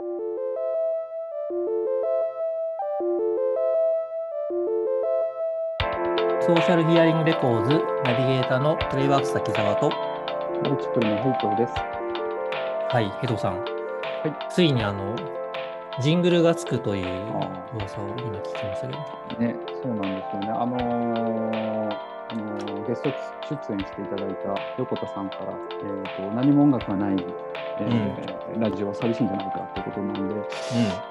ソーシャルヒアリングレコーズナビゲーターのプレイワークス滝沢と、マルチプルのヘイトです。はい、ヘドさん、ついにあの、ジングルがつくというあ噂を今聞きましたけど、ね、そうなんですよね。あのーあのーゲスト出演していただいた横田さんから、えーと何も音楽がない、えーラジオは寂しいんじゃないかということなんで、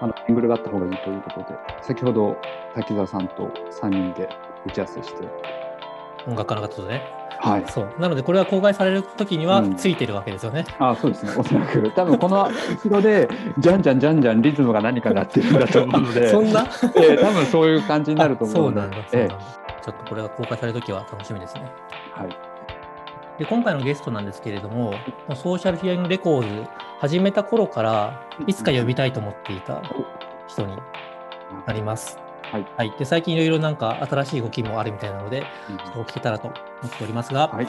あのシングルがあった方がいいということで、先ほど滝沢さんと3人で打ち合わせして、音楽家の方とね。はい。そう。なので、これが公開される時にはうんついてるわけですよね。あそうですね、おそらく、多分この後ろで、じゃんじゃんじゃんじゃんリズムが何か鳴ってるんだと思うので、そんな？えー多分そういう感じになると思そううのでなんだ。そうえなんだちょっとこれが公開される時は楽しみですね。えはい。で今回のゲストなんですけれども、ソーシャルヒアリングレコーズ始めた頃から、いつか呼びたいと思っていた人になります。はい。はい、で最近いろいろなんか新しい動きもあるみたいなので、お聞けたらと思っておりますが、はい。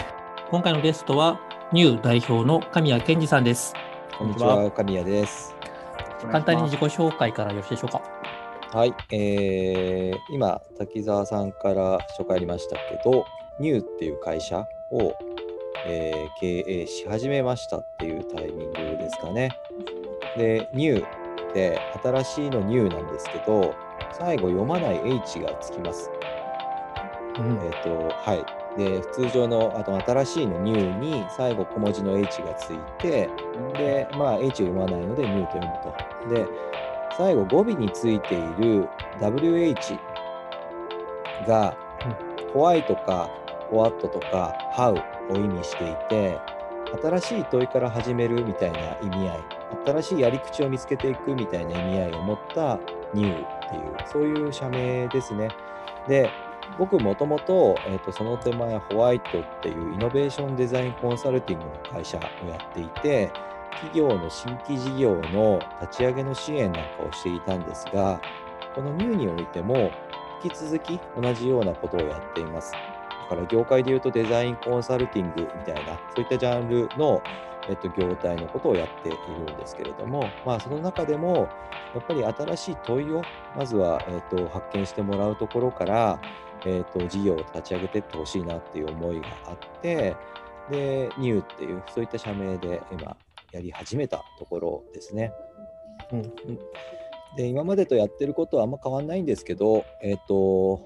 今回のゲストは、ニュー代表の神谷健二さんです。こんにちは、神谷です。簡単に自己紹介からよろしいでしょうか。はい、えー、今、滝沢さんから紹介ありましたけど、ニューっていう会社を、えー経営し始めましたっていうタイミングですかね。で、ニューって新しいのニューなんですけど、最後読まない H がつきます。うんえっ、と、はい。で、通常の、あと新しいのニューに最後小文字の H がついて、で、まあ、H を読まないので、ニューと読むと。で、最後語尾についている WH が、ホワイトか、ホワットとか、ハウを意味していて、新しい問いから始めるみたいな意味合い、新しいやり口を見つけていくみたいな意味合いを持ったニューっていう、そういう社名ですね。で、僕もともと、えーとその手前ホワイトっていうイノベーションデザインコンサルティングの会社をやっていて企業の新規事業の立ち上げの支援なんかをしていたんですがこのニューにおいても引き続き同じようなことをやっていますから業界でいうとデザインコンサルティングみたいなそういったジャンルの、えっと、業態のことをやっているんですけれどもまあその中でもやっぱり新しい問いをまずは、えっと、発見してもらうところからえー、と事業を立ち上げていってほしいなっていう思いがあってでニューっていうそういった社名で今やり始めたところですね。うんで今までとやってることはあんま変わんないんですけど、えっ、と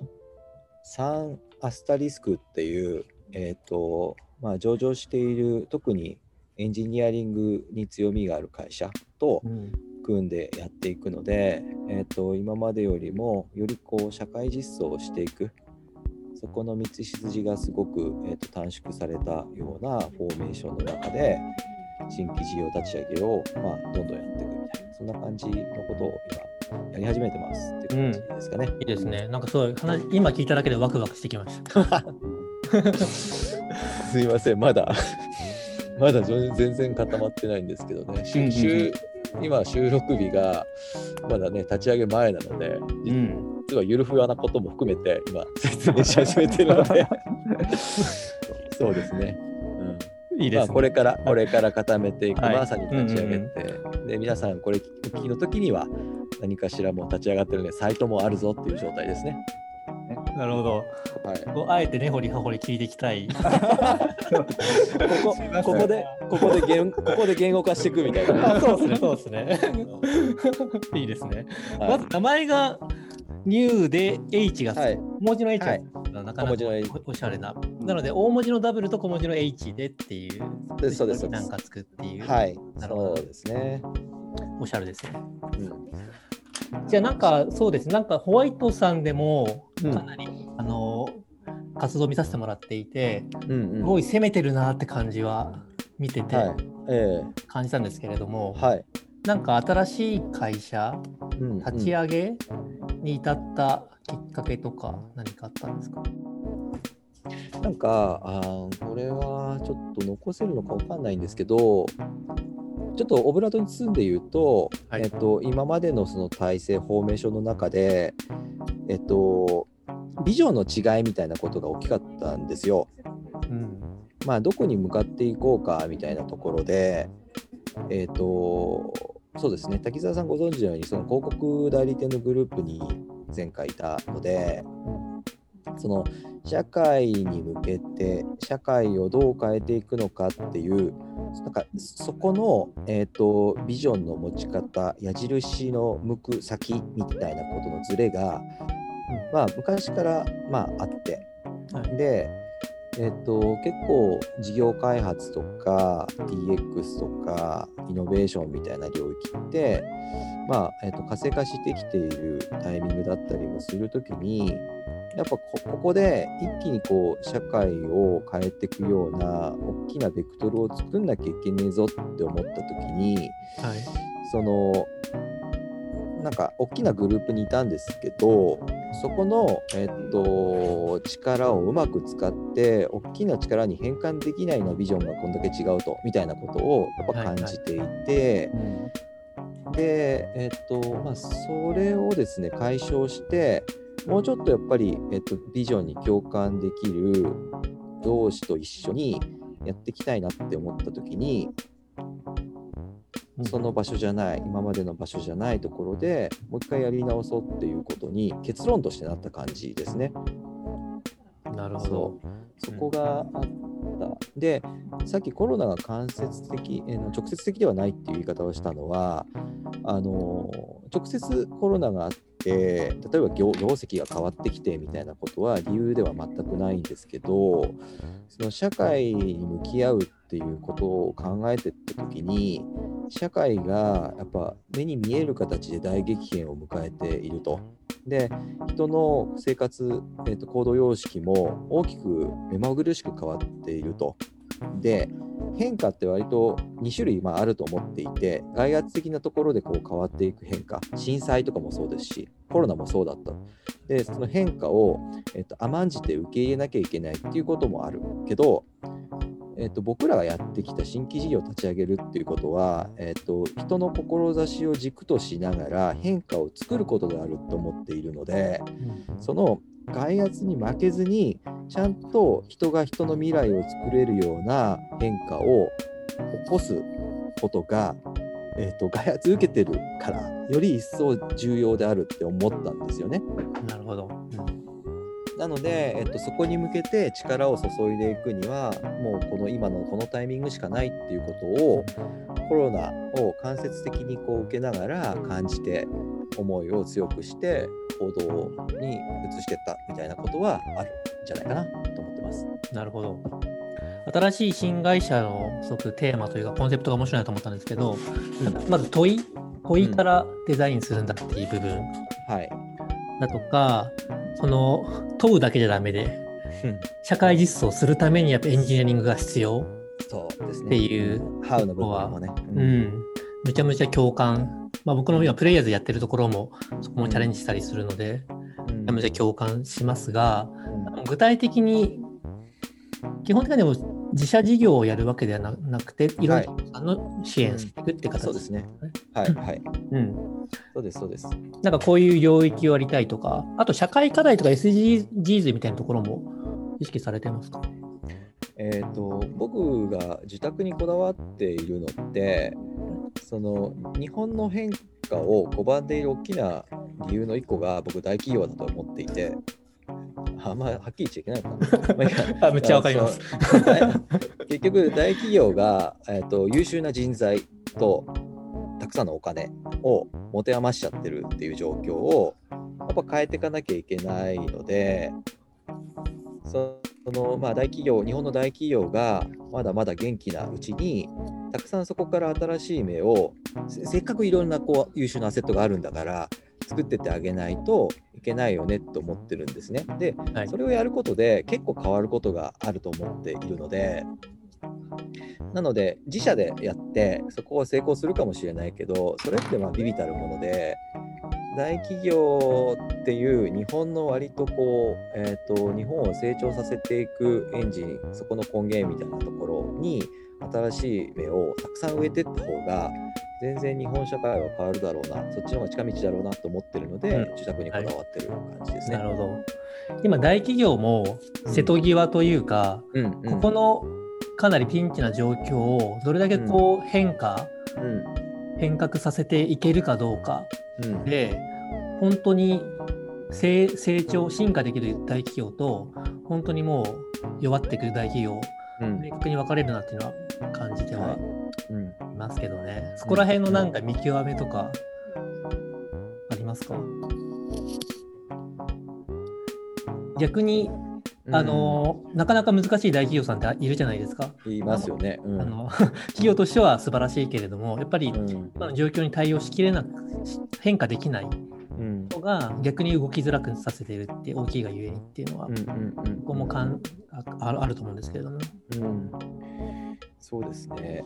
3アスタリスクっていう、えっ、とまあ、上場している特にエンジニアリングに強みがある会社と組んでやっていくので、えー、と今までよりもよりこう社会実装をしていくそこの道筋がすごく、えー、と短縮されたようなフォーメーションの中で新規事業立ち上げを、まあ、どんどんやっていくみたいな。そんな感じのことを今やり始めてますっていう感じですかね。いいですね。なんかすごい話、今聞いただけでワクワクしてきました。すいません、まだ、まだ全然固まってないんですけどね、うんうんうん週今、収録日がまだね、立ち上げ前なので、うん。実はゆるふわなことも含めて、今、説明し始めてるので、そうですね。いいですね。これから、これから固めていく、はいまさに立ち上げて、で、皆さん、これ、お聞きの時には、何かしらもう立ち上がってるので、サイトもあるぞっていう状態ですね。なるほど。はい。あえて根掘り葉掘り聞いていきたい。ここ、ここで、ここで言、ここで言語化していくみたいな。あそうですね、そうですね。いいですね。はいまず名前がニューで H が、はい。小文字の H が、はいなかなかおおしゃれな。なので、大文字の W と小文字の H でっていう。でそうですなんかつくっていう。はい。なるほどですね。おしゃれですね。うん。じゃあなんかそうですね、なんかホワイトさんでもうんかなり、あの活動を見させてもらっていて、うんうん。すごい攻めてるなって感じは見ててはい。え感じたんですけれども、えはい。なんか新しい会社うん立ち上げに至ったきっかけとか何かあったんですか、なんか、あーこれはちょっと残せるのかわかんないんですけど、ちょっとオブラートに包んで言うと、はい。えっと、今までのその体制、フォーメーションの中で、えっと、ビジョンの違いみたいなことが大きかったんですよ。うん。まあ、どこに向かっていこうかみたいなところで、えっとそうですね、滝沢さんご存知のように、その広告代理店のグループに前回いたので、その社会に向けて、社会をどう変えていくのかっていう、なんかそこの、えーと、ビジョンの持ち方、矢印の向く先みたいなことのズレが、まあ、昔から、まあ、あって、はい、で、えっと、結構事業開発とか DX とかイノベーションみたいな領域って、まあえっと、活性化してきているタイミングだったりもするときにやっぱここで一気にこう社会を変えていくような大きなベクトルを作んなきゃいけねえぞって思った時に、はい、そのなんか大きなグループにいたんですけどそこの、えっと、力をうまく使って大きな力に変換できないなビジョンがこんだけ違うとみたいなことをやっぱ感じていて、で、えっとまあ、それをですね解消してもうちょっとやっぱり、えっと、ビジョンに共感できる同士と一緒にやっていきたいなって思った時にその場所じゃない今までの場所じゃないところでもう一回やり直そうっていうことに結論としてなった感じですね。なるほど。そこがあった。で、さっきコロナが間接的、えの直接的ではないっていう言い方をしたのは、あの直接コロナがあって、例えば業業績が変わってきてみたいなことは理由では全くないんですけど、その社会に向き合うってていうことを考えてった時に、社会がやっぱ目に見える形で大激変を迎えていると。で人の生活、えーと、行動様式も大きく目まぐるしく変わっていると。で変化って割と2種類まあると思っていて外圧的なところでこう変わっていく変化震災とかもそうですしコロナもそうだったでその変化を、えっと、甘んじて受け入れなきゃいけないっていうこともあるけどえーと、僕らがやってきた新規事業を立ち上げるっていうことは、えーと、人の志を軸としながら変化を作ることであると思っているので、うん、その外圧に負けずにちゃんと人が人の未来を作れるような変化を起こすことが、えーと、と外圧受けてるからより一層重要であるって思ったんですよね。なるほど、うんなので、えっと、そこに向けて力を注いでいくにはもうこの今のこのタイミングしかないっていうことをコロナを間接的にこう受けながら感じて思いを強くして行動に移していったみたいなことはあるんじゃないかなと思ってます。なるほど。新しい新会社のすごくテーマというかコンセプトが面白いなと思ったんですけど、うん、まず問い問いからデザインするんだっていう部分、はい、だとかその問うだけじゃダメで、社会実装するためにやっぱエンジニアリングが必要っていうハウの部分もね、うん、めちゃめちゃ共感、まあ、僕の今プレイヤーズやってるところもそこもチャレンジしたりするので、めちゃめちゃ共感しますが、具体的に基本的にも自社事業をやるわけではなくて、いろんな人さんの支援していくって形、そうですね。はい、はい。うん。そうです、そうです。なんかこういう領域をやりたいとか、あと社会課題とか SDGs みたいなところも意識されてますか？えーと、僕が自宅にこだわっているのってその日本の変化を拒んでいる大きな理由の一個が僕大企業だと思っていてあんまはっきり言っちゃいけないのか な。あめっちゃわかります。結局、大企業が、えーと、優秀な人材とたくさんのお金を持て余しちゃってるっていう状況をやっぱ変えていかなきゃいけないので、そのまあ、大企業、日本の大企業がまだまだ元気なうちに、たくさんそこから新しい芽を、せっかくいろんなこう優秀なアセットがあるんだから、作ってってあげないといけないよねと思ってるんですね。で、はい、それをやることで結構変わることがあると思っているので、なので自社でやってそこは成功するかもしれないけどそれってまあビビたるもので大企業っていう日本の割とこう、えーと、日本を成長させていくエンジンそこの根源みたいなところに新しい芽をたくさん植えていった方が全然日本社会は変わるだろうなそっちの方が近道だろうなと思ってるので、うん、自宅にこだわってる感じですね。はい、なるほど。今大企業も瀬戸際というか、うんうん、ここのかなりピンチな状況をどれだけこう変化変革させていけるかどうかうん。で本当に成成長進化できる大企業と本当にもう弱ってくる大企業うん。明確に分かれるなっていうのは感じてはうんいますけどね、そこら辺のなんか見極めとかありますか、逆にあの、なかなか難しい大企業さんっているじゃないですか。言いますよね。うん。あの 企業としては素晴らしいけれどもやっぱりうん。今の状況に対応しきれなくし変化できないうん。のが逆に動きづらくさせているって大きいがゆえにっていうのは、うんうんうん。ここもかんああるあると思うんですけれども。うんそうですね。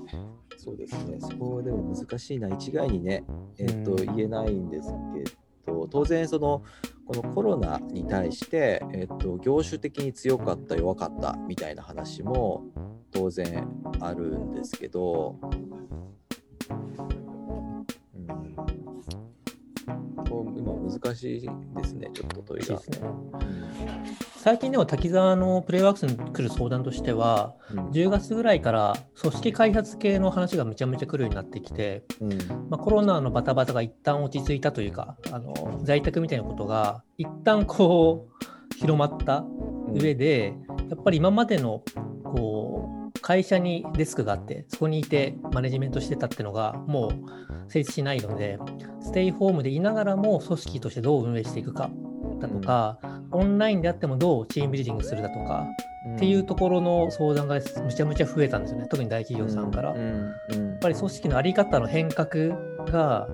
そうですね。そこでも難しいな。一概にね、えっとうん言えないんですけど、当然そのこのコロナに対して、えっと業種的に強かった弱かったみたいな話も当然あるんですけど、うん、こう今難しいですね。ちょっと問いが。ね最近でも滝沢のプレイワークスに来る相談としてはうん10月ぐらいから組織開発系の話がめちゃめちゃ来るようになってきて、うんまあ、コロナのバタバタが一旦落ち着いたというかあの在宅みたいなことが一旦こう広まった上で、やっぱり今までのこう会社にデスクがあってそこにいてマネジメントしてたっていうのがもう成立しないのでステイホームでいながらも組織としてどう運営していくかだとか、オンラインであってもどうチームビルディングするだとか、っていうところの相談がむちゃむちゃ増えたんですよね特に大企業さんから。やうんうんっぱり組織の在り方の変革が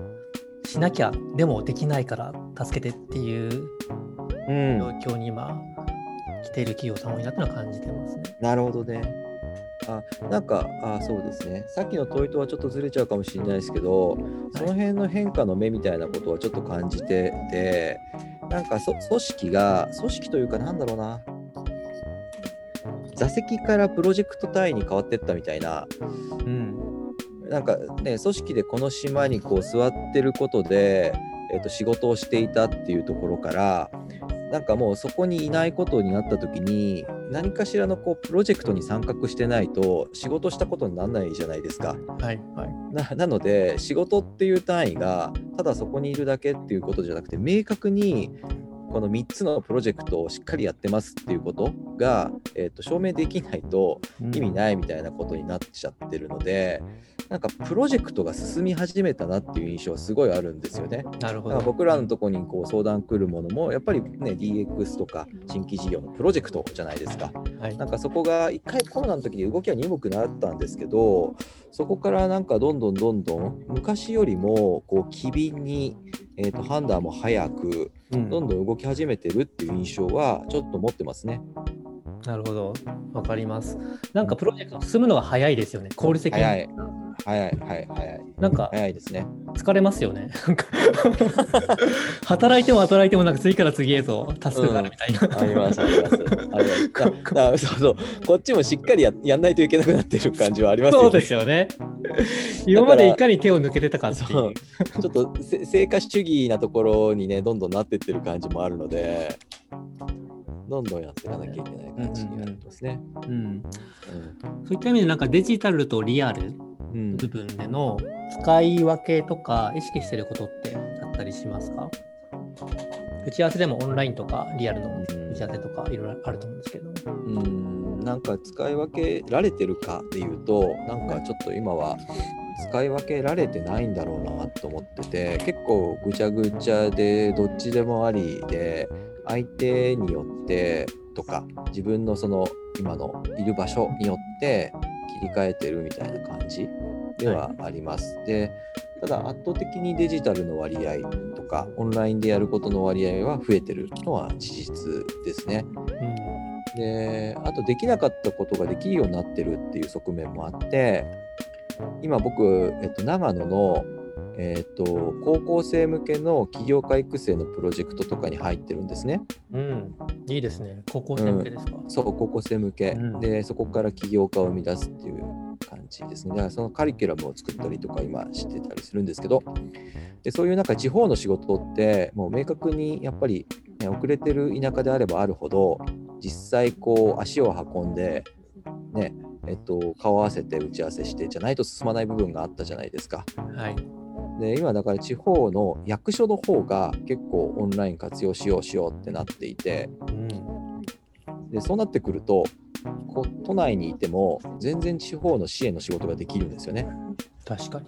しなきゃでもできないから助けてっていううん状況に今来ている企業さん多いなってのは感じてますね。なるほどね。あなんかあそうですね。さっきの問いとはちょっとずれちゃうかもしれないですけどその辺の変化の目みたいなことはちょっと感じててなんかそ組織が組織というかなんだろうな。座席からプロジェクト単位に変わってったみたいな。うん。なんかね組織でこの島にこう座ってることで、えっと仕事をしていたっていうところからなんかもうそこにいないことになった時に何かしらのこうプロジェクトに参画してないと仕事したことにならないじゃないですか。はいはい。ななので仕事っていう単位がただそこにいるだけっていうことじゃなくて明確にこの3つのプロジェクトをしっかりやってますっていうことが、えー、と証明できないと意味ないみたいなことになっちゃってるので、なんかプロジェクトが進み始めたなっていう印象はすごいあるんですよね。なるほど。僕らのとこにこう相談来るものもやっぱりね DX とか新規事業のプロジェクトじゃないですか。はいなんかそこが一回コロナの時に動きは鈍くなったんですけどそこからなんかどんどんどんどん昔よりもこう機敏に、えー、と判断も早くうんどんどん動き始めてるっていう印象はちょっと持ってますね。なるほど。わかります。なんかプロジェクト進むのが早いですよね。効率的に。早い早い早い早いなんか早いですね。疲れますよね。働いても働いてもなんか次から次へとタスクがあるみたいな。ありますあります。ありますそうそうこっちもしっかりややんないといけなくなってる感じはありますよね。そうですよね。今までいかに手を抜けてたかっていそうう。ちょっとせ成果主義なところにね、どんどんなってってる感じもあるので、どんどんやっていかなきゃいけない感じになってますね。うん、そういった意味でなんかデジタルとリアル部分での使い分けとか意識してることってあったりしますか？打ち合わせでもオンラインとかリアルのうん。打ち合わせとかいろいろあると思うんですけど。うん。なんか使い分けられてるかでいうと、なんかちょっと今は使い分けられてないんだろうなと思ってて、結構ぐちゃぐちゃでどっちでもありで、相手によってとか、自分のその今のいる場所によって切り替えてるみたいな感じではあります。で、ただ圧倒的にデジタルの割合とか、オンラインでやることの割合は増えてるのは事実ですね。うんであとできなかったことができるようになってるっていう側面もあって今僕、えっと、長野の、えっと、高校生向けの起業家育成のプロジェクトとかに入ってるんですね。うん、いいですね。高校生向けですか？そう高校生向け、うんでそこから起業家を生み出すっていう感じですね。だからそのカリキュラムを作ったりとか今してたりするんですけどでそういうなんか地方の仕事ってもう明確にやっぱり、ね、遅れてる田舎であればあるほど実際こう足を運んでねえっと、顔合わせて打ち合わせしてじゃないと進まない部分があったじゃないですか。はい。で今だから地方の役所の方が結構オンライン活用しようしようってなっていてうん、でそうなってくるとこう都内にいても全然地方の支援の仕事ができるんですよね。確かに。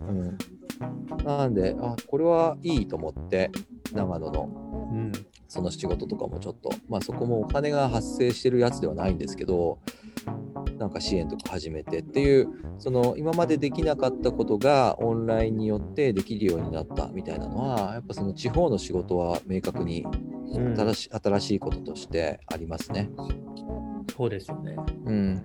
うん、なんであこれはいいと思って長野のうん、その仕事とかもちょっとまあそこもお金が発生してるやつではないんですけどなんか支援とか始めてっていうその今までできなかったことがオンラインによってできるようになったみたいなのはやっぱその地方の仕事は明確に新しいこととしてありますね。そうですよね。うん、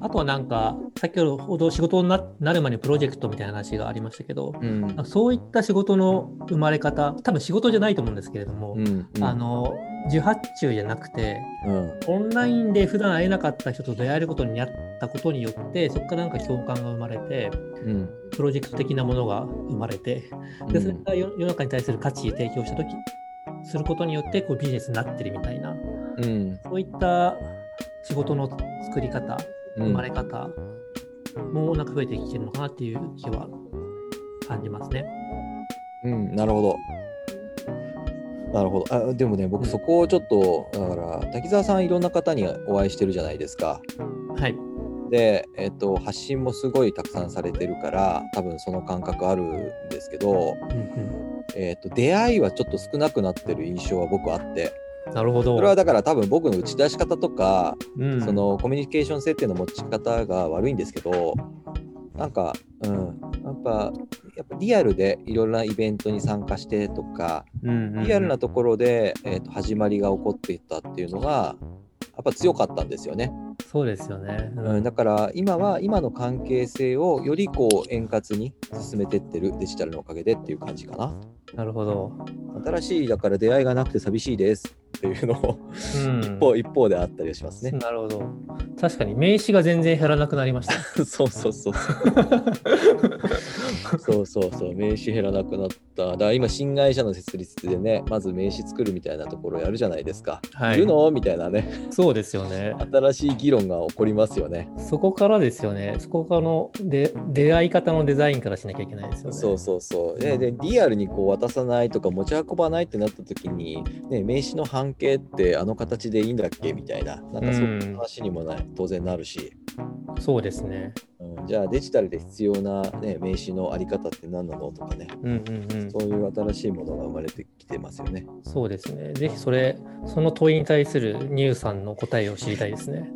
あとはなんか、先ほど仕事にななる前にプロジェクトみたいな話がありましたけど、うん。そういった仕事の生まれ方、多分仕事じゃないと思うんですけれども、うんうん。あの受発注じゃなくて、うん。オンラインで普段会えなかった人と出会えることになったことによって、そこからなんか共感が生まれて、うん。プロジェクト的なものが生まれて、でそれが世世の中に対する価値を提供したとき、することによってこうビジネスになってるみたいな、うん。そういった仕事の作り方、うん生まれ方もなんか増えてきてるのかなっていう気は感じますね。うん、なるほど。なるほど。あでもね、僕、うんそこをちょっと、だから、滝沢さん、いろんな方にお会いしてるじゃないですか。はい。で、えっと、発信もすごいたくさんされてるから、多分その感覚あるんですけど、うんえっと、出会いはちょっと少なくなってる印象は僕あって、うん、なるほど。それはだから多分僕の打ち出し方とか、うん、そのコミュニケーション設定の持ち方が悪いんですけど、なんか、うん、やっぱ、やっぱリアルでいろんなイベントに参加してとか、うんうんうんリアルなところで、えーと始まりが起こっていったっていうのが、やっぱ強かったんですよね。そうですよね。うん、だから今は今の関係性をよりこう円滑に進めてってるデジタルのおかげでっていう感じかな。なるほど。新しいだから出会いがなくて寂しいですっていうのをうん、一方一方であったりはしますね。なるほど。確かに名刺が全然減らなくなりました。そうそうそうそう。そうそうそう、名刺減らなくなった。だから今、新会社の設立でね、まず名刺作るみたいなところやるじゃないですか。はいいるの？みたいなね、そうですよね。新しい議論が起こりますよね。そこからですよね。そこからので出会い方のデザインからしなきゃいけないですよね。そうそうそう。で、でリアルにこう渡さないとか持ち運ばないってなった時に、ね、名刺の半径ってあの形でいいんだっけみたいな、なんかそういう話にもない、当然なるし、そうですね。うん、じゃあデジタルで必要な、ね、名刺のあり方って何なのとかね、うんうんうん。そういう新しいものが生まれてきてますよね。そうですね。ぜひそれ、その問いに対するニューさんの答えを知りたいですね。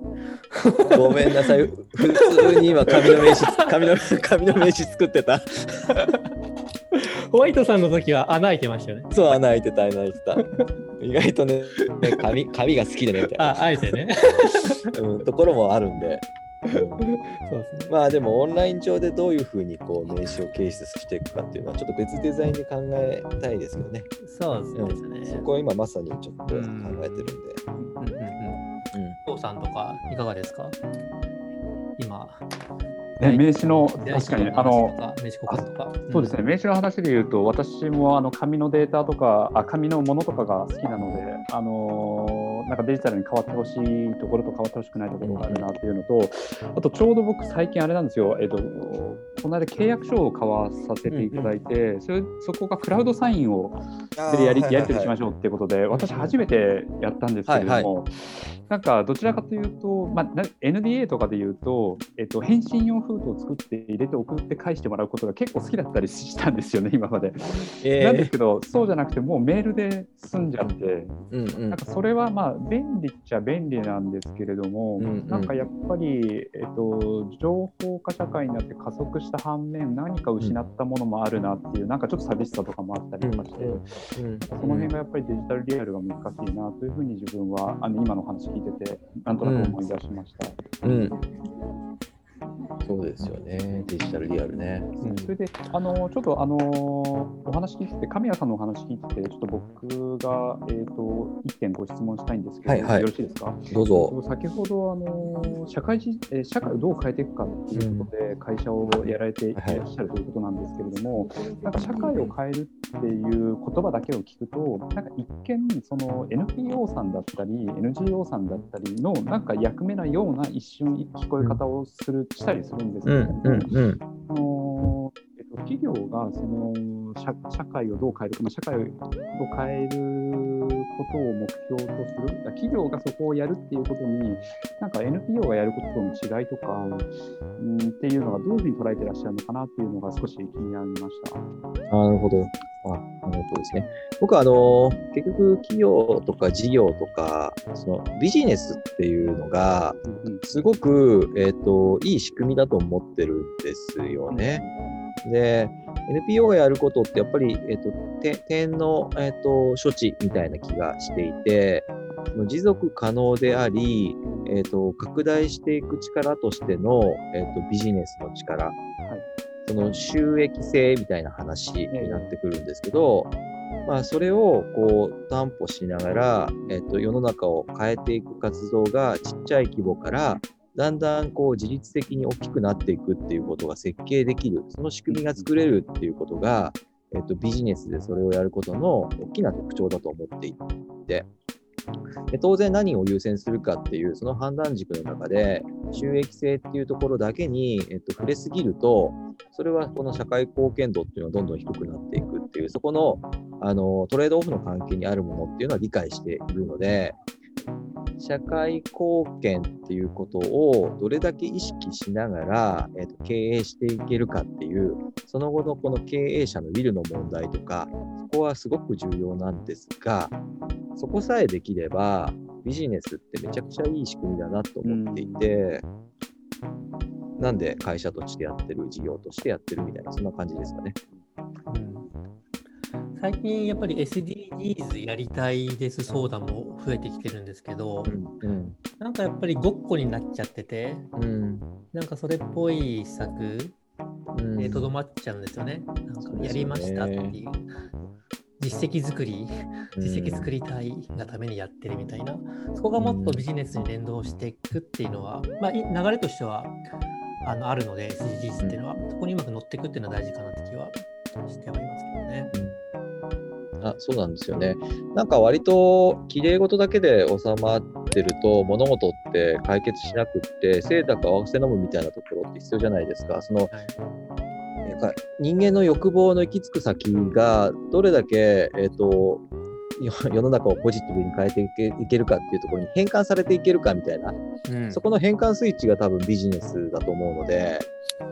ごめんなさい。普通に今紙の名刺、紙の 紙の名刺作ってた。ホワイトさんの時は穴開いてましたよね。そう、穴開いてた、穴開いてた。意外とね、ね紙紙が好きでね、みたいな、あ、あえてね。うん、ところもあるんで。うんそうですね。まあでもオンライン上でどういうふうにこう名刺を掲出していくかっていうのはちょっと別デザインで考えたいですけどね。そううんですね。そこは今まさにちょっと考えてるんで。うんうんうん。父さんとかいかがですか？今。ね名刺の確かにあの名刺交換とか。そうですね、名刺の話で言うと、私もあの紙のデータとか、あ紙のものとかが好きなので、あのーなんかデジタルに変わってほしいところと変わってほしくないところがあるなっていうのと、あとちょうど僕、最近あれなんですよ、えっと、この間契約書を交わさせていただいて、それそこがクラウドサインをでやりやり取りしましょうっていうことで、私、初めてやったんですけれども、なんかどちらかというと、まあ、な NDA とかで言うと、えっと、返信用封筒を作って入れて送って返してもらうことが結構好きだったりしたんですよね、今まで。えなんですけど、そうじゃなくて、もうメールで済んじゃって、うんうんなんかそれはまあ便利っちゃ便利なんですけれども、うんうん。なんかやっぱり、えっと、情報化社会になって加速した反面、何か失ったものもあるなっていう、なんかちょっと寂しさとかもあったりとかして。うんその辺がやっぱりデジタルリアルが難しいなというふうに自分はあの今の話聞いててなんとなく思い出しました。うんそうですよね、デジタルリアルね。うん。それであのちょっとあのお話聞いてて神谷さんのお話聞いててちょっと僕が、えー、と一点ご質問したいんですけど、はいはい。よろしいですか？どうぞ。先ほどあの社会じ、えー社会をどう変えていくかっていうことで会社をやられていらっしゃるということなんですけれども、なんか社会を変えるっていう言葉だけを聞くとなんか一見その NPO さんだったり NGO さんだったりのなんか役目なような一瞬聞こえ方をするしたりするんですけうんれども、うんうんあのえっと企業がその社社会をどう変えるか、まあ、社会を変えることを目標とする、企業がそこをやるっていうことに、なんか NPO がやることとの違いとか、うん、っていうのがどういうふうに捉えてらっしゃるのかなっていうのが少し気になりました。あなるほど。あなるほどですね。僕はあの結局企業とか事業とかそのビジネスっていうのがすごく、えーと、いい仕組みだと思ってるんですよね。で NPO がやることってやっぱり、えーと、点の、えーと、処置みたいな気がしていて持続可能であり、えー、と拡大していく力としての、えー、とビジネスの力、はい、その収益性みたいな話になってくるんですけど、まあ、それをこう担保しながら、えっと、世の中を変えていく活動がちっちゃい規模からだんだんこう自律的に大きくなっていくっていうことが設計できる、その仕組みが作れるっていうことが、えっと、ビジネスでそれをやることの大きな特徴だと思っていて、で当然何を優先するかっていうその判断軸の中で収益性っていうところだけに、えっと、触れすぎるとそれはこの社会貢献度っていうのはどんどん低くなっていくっていうそこのあのトレードオフの関係にあるものっていうのは理解しているので社会貢献っていうことをどれだけ意識しながら、えーと、経営していけるかっていうその後のこの経営者のウィルの問題とかそこはすごく重要なんですがそこさえできればビジネスってめちゃくちゃいい仕組みだなと思っていて、うん、なんで会社としてやってる事業としてやってるみたいなそんな感じですかね。最近やっぱり SDGs やりたいです相談も増えてきてるんですけど、うんうん、なんかやっぱりごっこになっちゃってて、うん、なんかそれっぽい施策でとどまっちゃうんですよね。なんかやりましたっていう。実績作り、実績作りたいがためにやってるみたいな、そこがもっとビジネスに連動していくっていうのは、まあ、流れとしてはあのあるので、SDGs っていうのは、そこにうまく乗っていくっていうのは大事かなって気はしてはいますけどね。あそうなんですよね。なんか割と綺麗事だけで収まってると物事って解決しなくって清濁合わせ飲むみたいなところって必要じゃないですか。その、はい、なんか人間の欲望の行き着く先がどれだけ、えーと、世の中をポジティブに変えていけいけるかっていうところに変換されていけるかみたいな、うん、そこの変換スイッチが多分ビジネスだと思うので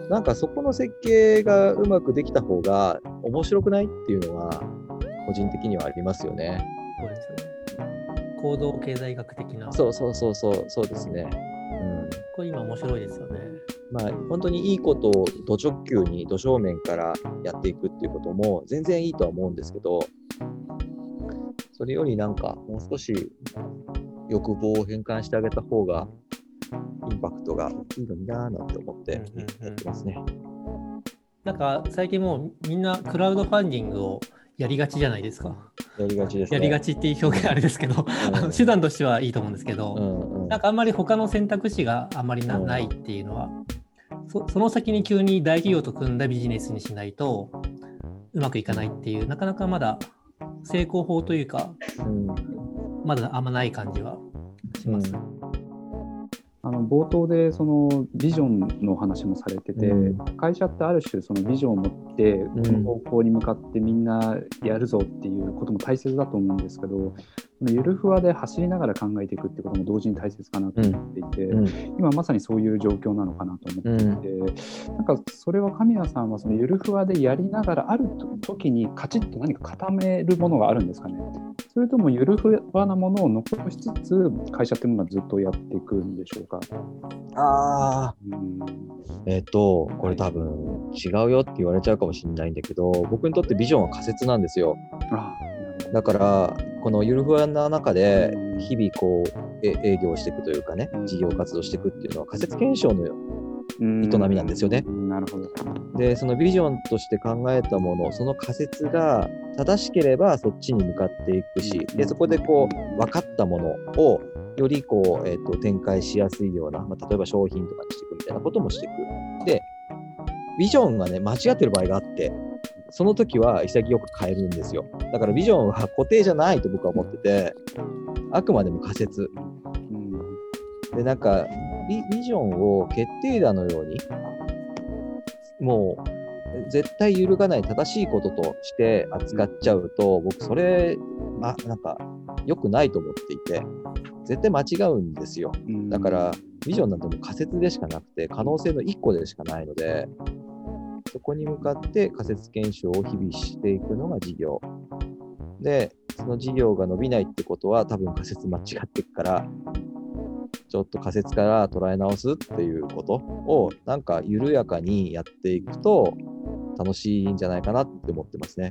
なんかそこの設計がうまくできた方が面白くないっていうのは個人的にはありますよね。そうですね。行動経済学的な。そうそうそうそう、そうですね。うん、これ今面白いですよね。まあ、本当にいいことを土直球に土正面からやっていくっていうことも全然いいとは思うんですけど、それよりなんかもう少し欲望を変換してあげた方がインパクトが大きいのになーなんて思ってやってますね。なんか最近もうみんなクラウドファンディングをやりがちじゃないですか。やりがちです、ね、やりがちっていう表現あれですけど、うん、手段としてはいいと思うんですけど、うんうん、なんかあんまり他の選択肢があんまりな,、ないっていうのはそ、その先に急に大企業と組んだビジネスにしないとうまくいかないっていう、なかなかまだ成功法というか、うん、まだあんまない感じはします。うんあの冒頭でそのビジョンの話もされてて、うん、会社ってある種そのビジョンを持ってこの方向に向かってみんなやるぞっていうことも大切だと思うんですけどゆるふわで走りながら考えていくってことも同時に大切かなと思っていて、うん、今まさにそういう状況なのかなと思っていて、うん、なんかそれは神谷さんはそのゆるふわでやりながらある時にカチッと何か固めるものがあるんですかね。それともゆるふわなものを残しつつ会社っていうものはずっとやっていくんでしょうか。ああ、うん、えっ、ー、とこれ多分違うよって言われちゃうかもしれないんだけど僕にとってビジョンは仮説なんですよ。だからこのゆるふわな中で日々こう営業していくというかね事業活動していくっていうのは仮説検証の営みなんですよね。なるほど。でそのビジョンとして考えたものその仮説が正しければそっちに向かっていくしでそこでこう分かったものをよりこう、えーと、展開しやすいような、まあ、例えば商品とかにしていくみたいなこともしていく。でビジョンがね間違ってる場合があってその時は潔く変えるんですよ。だからビジョンは固定じゃないと僕は思ってて、あくまでも仮説。うん、で、なんかビ、ビジョンを決定打のように、もう絶対揺るがない正しいこととして扱っちゃうと、僕、それ、ま、なんか、良くないと思っていて、絶対間違うんですよ。うんだから、ビジョンなんてもう仮説でしかなくて、可能性の1個でしかないので、そこに向かって仮説検証を日々していくのが事業。で、その事業が伸びないってことは、多分仮説間違っていくから、ちょっと仮説から捉え直すっていうことを、なんか緩やかにやっていくと、楽しいんじゃないかなって思ってますね。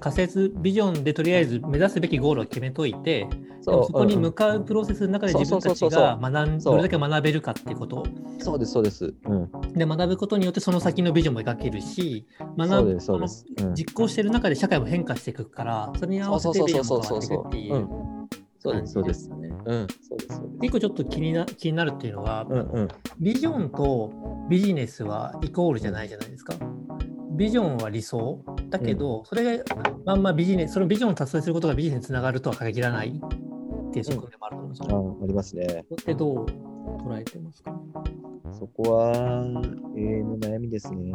仮説、ビジョンでとりあえず目指すべきゴールを決めといて、でもそこに向かうプロセスの中で自分たちが学んどれだけ学べるかっていうことそうです、そうです。うん。で学ぶことによってその先のビジョンも描けるし学ぶ実行してる中で社会も変化していくからそれに合わせてビジョンも変わっていくっていううんそうです、そうです。うん、そうです、そうです。一個ちょっと気にな気になるっていうのは、うんうん。ビジョンとビジネスはイコールじゃないじゃないですか。ビジョンは理想だけど、それがまんまビジネス、そのビジョンを達成することがビジネスにつながるとは限らないっていう側面もあると思うんですよね。あありますね。それってどう捉えてますか？そこは永遠の悩みですね。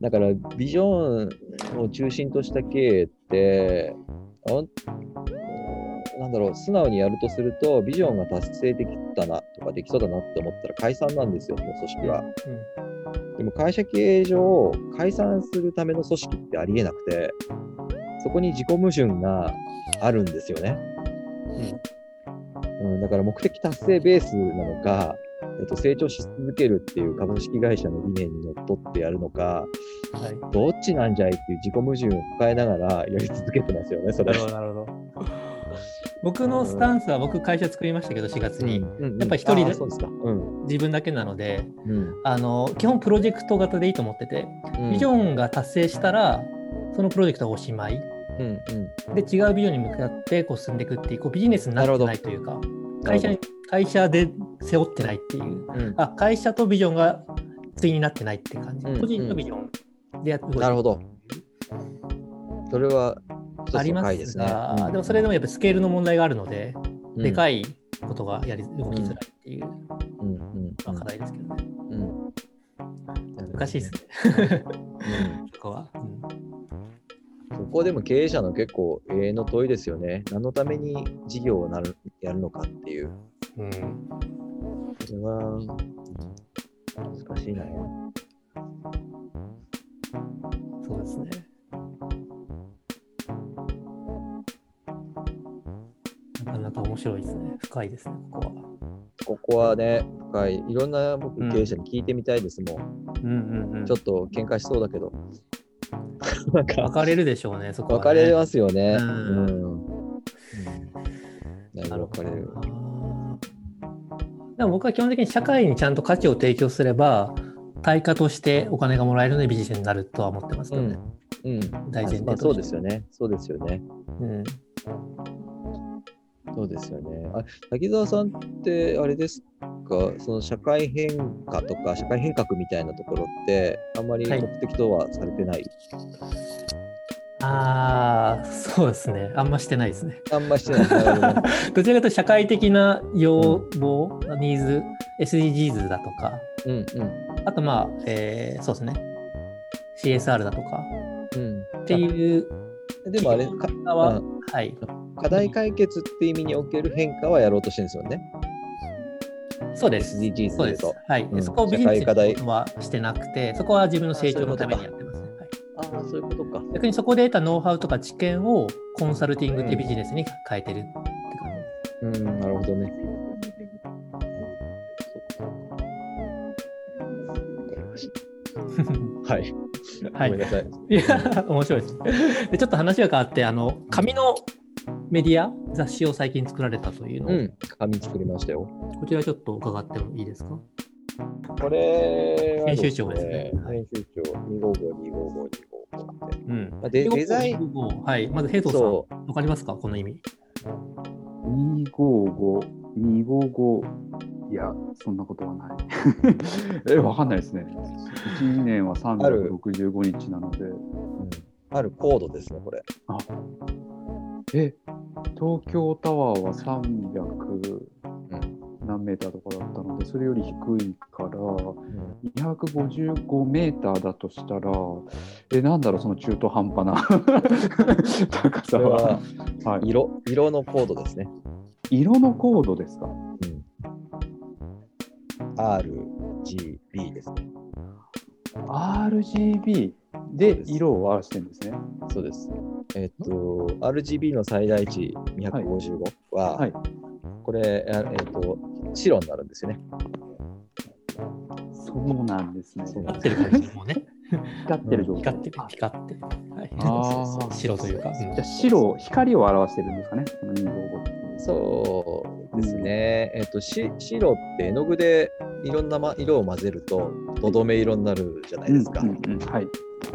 だからビジョンを中心とした経営って、なんだろう、素直にやるとすると、ビジョンが達成できたなとかできそうだなって思ったら解散なんですよ、その組織は。でも会社経営上、解散するための組織ってありえなくて、そこに自己矛盾があるんですよね。うん、だから目的達成ベースなのか、えっと、成長し続けるっていう株式会社の理念にのっとってやるのか、うんはい、どっちなんじゃいっていう自己矛盾を抱えながらやり続けてますよね、それなる。ほど、なるほど。僕のスタンスは僕会社作りましたけど4月に、うんやっぱり一人で。自分だけなのでうん。あの基本プロジェクト型でいいと思っててビジョンが達成したらそのプロジェクトはおしまい。うんうん。で違うビジョンに向かってこう進んでいくっていうこうビジネスになってないというか会社に会社で背負ってないっていう。うん。あ会社とビジョンが対になってないって感じ、うん個人のビジョンでやってなるほど。それはありま回ですすね。が、うんでもそれでもやっぱスケールの問題があるので、でかい。いことがやり動きづらいっていう、うんうんまあ、課題ですけどね。うん。うん難しいですね、うんそこは。うんそこでも経営者の結構永遠の問いですよね。何のために事業をなるやるのかっていう。うんそれは難しいな。そうですね。なかなか面白いですね。深いですね、ここは。ここはね、深い。いろんな僕うん経営者に聞いてみたいですもん。うんうんうんちょっと喧嘩しそうだけど。なんか分かれるでしょうね、そこは、ね。分かれますよね。ううんん。うんだいぶなるほどる。なでも僕は基本的に社会にちゃんと価値を提供すれば、対価としてお金がもらえるのでビジネスになるとは思ってますけどね。うん。大前提としてまあ、そうですよね。そうですよね。うんそうですよね。あ滝沢さんって、あれですか、その社会変化とか、社会変革みたいなところって、あんまりはい目的とはされてない、ああ、そうですね。あんましてないですね。あんましてない。ど どちらかというと社会的な要望、ニーズ、SDGs だとか、うんうんあとまあ、えーそうですね。CSR だとかうん。っていうあでもあれかは、うんはい。課題解決っていう意味における変化はやろうとしてるんですよね。そうです。SDGs そうです。はい。うんそこをビジネスはしてなくて、そこは自分の成長のためにやってますね。はいああ、そういうことか。逆にそこで得たノウハウとか知見をコンサルティングってビジネスに変えてるって感じです。うん、なるほどね。はい。はいごめんなさい。いや、面白いです。で、ちょっと話が変わって、あの、紙のメディア、雑誌を最近作られたというのを、うん、紙作りましたよ。こちらちょっと伺ってもいいですか？これは編集長ですねはい編集長、255、255、255って。うん。まあでデザイン、はい。まず、ヘイトさん、そわかりますか？この意味。255、255、いや、そんなことはない。え、わかんないですね。1年は365日なので、う、うん、あるコードですね、これ。あえ、東京タワーは300、何メーターとかだったので、それより低いから、255メーターだとしたら、え、なんだろう、その中途半端な 高さはそれは。はい、色色のコードですね。色のコードですか？うん、RGB ですね。?RGB で色を表してるんですね。そうです。えっと、RGB の最大値255は、はい。これ、あえっと、白になるんですよね。そうなんですね。光ってる感じもうね。光ってる状態。光ってる、光ってる。白というか。うんじゃあ白、光を表してるんですかね、その255って。そうですね。えっと、し白って絵の具でいろんな、ま、色を混ぜると、とどめ色になるじゃないですか。うんうんうんはい。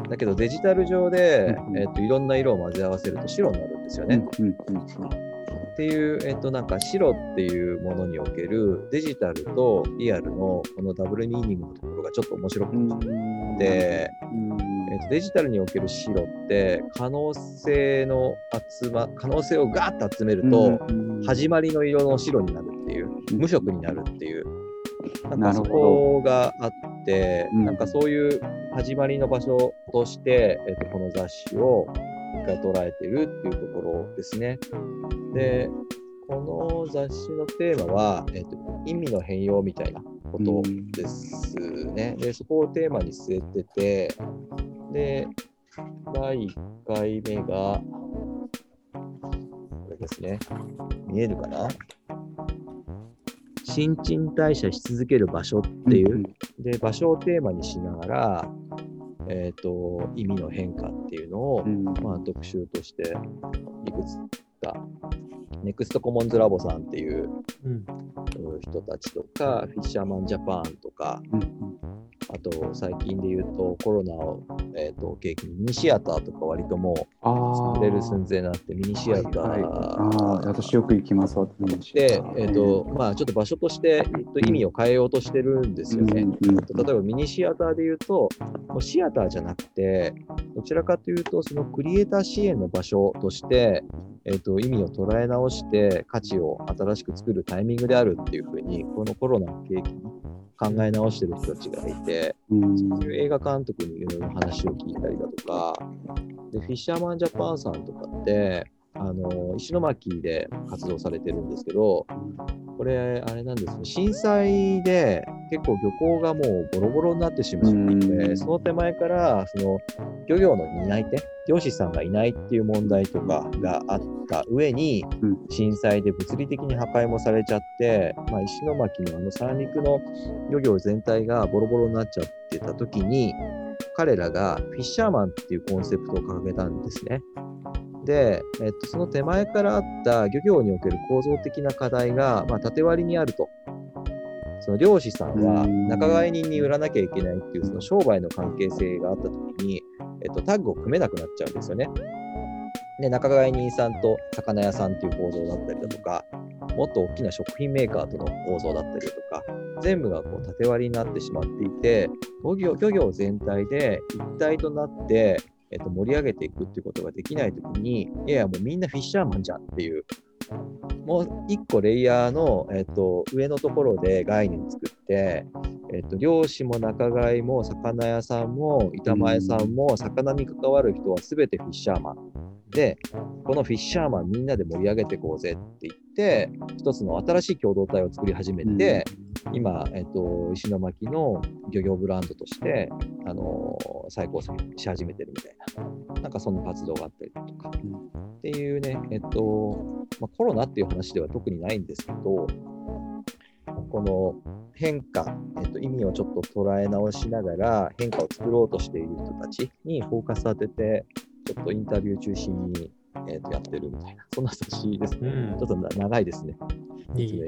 だけどデジタル上で、うんえっと、いろんな色を混ぜ合わせると白になるんですよね。うんうんっていう、えっと、なんか白っていうものにおけるデジタルとリアルのこのダブルミーニングのところがちょっと面白くうん。て、うん。えっと、デジタルにおける白って可能性の集ま可能性をガーッと集めると、うん始まりの色の白になるっていううん無色になるっていうなんかそこがあって、うんなんかそういう始まりの場所として、えっと、この雑誌を一回捉えてるっていうところですね。で、この雑誌のテーマは、えっと、意味の変容みたいなことですね。で、そこをテーマに据えてて、で、第1回目が、これですね。見えるかな？新陳代謝し続ける場所っていう、で、場所をテーマにしながら、えっ、と、意味の変化っていうのを、うん。まあ、特集としていくつか、ネクストコモンズラボさんっていううん。うん人たちとか、フィッシャーマンジャパンとか、うん。あと最近で言うとコロナを、えー、と契機にミニシアターとか割ともう作れる寸前になってミニシアタはいはいあーー私よく行きますわ。で、えーとまあ、ちょっと場所として、えーと意味を変えようとしてるんですよね。うんうん例えばミニシアターで言うと、もうシアターじゃなくて、どちらかというと、そのクリエイター支援の場所として、えー、と意味を捉え直して、価値を新しく作るタイミングであるっていうふうに、このコロナの契機に考え直してる人たちがいて、うん。そういう映画監督にいろいろ話を聞いたりだとか、でフィッシャーマンジャパンさんとかって、あの石巻で活動されてるんですけど、これ、あれなんですね、震災で結構漁港がもうボロボロになってしまっていて、うん。その手前から、その漁業の担い手、漁師さんがいないっていう問題とかがあった上に、うん。震災で物理的に破壊もされちゃって、まあ、石巻のあの三陸の漁業全体がボロボロになっちゃってた時に、彼らがフィッシャーマンっていうコンセプトを掲げたんですね。で、えっと、その手前からあった漁業における構造的な課題が、まあ、縦割りにあると。その漁師さんはうん仲買人に売らなきゃいけないっていうその商売の関係性があったときに、えっと、タッグを組めなくなっちゃうんですよね。で、仲買人さんと魚屋さんっていう構造だったりだとか、もっと大きな食品メーカーとの構造だったりだとか、全部がこう縦割りになってしまっていて、漁業漁業全体で一体となって、えっと、盛り上げていくっていうことができないときに、いやいや、もうみんなフィッシャーマンじゃんっていう、もう一個レイヤーの、えっと、上のところで概念作って、えっと、漁師も仲買も魚屋さんも板前さんも魚に関わる人は全てフィッシャーマン。で、このフィッシャーマンみんなで盛り上げていこうぜって言って、一つの新しい共同体を作り始めて、今、えっと、石巻の漁業ブランドとして、あの再構成し始めてるみたいな、なんかそんな活動があったりとか、っていうね、えっと、まあ、コロナっていう話では特にないんですけど、この変化、えっと、意味をちょっと捉え直しながら変化を作ろうとしている人たちにフォーカス当てて、ちょっとインタビュー中心に、えっと、やってるみたいな、そんな雑誌ですね。うん。ちょっとな長いですね。いい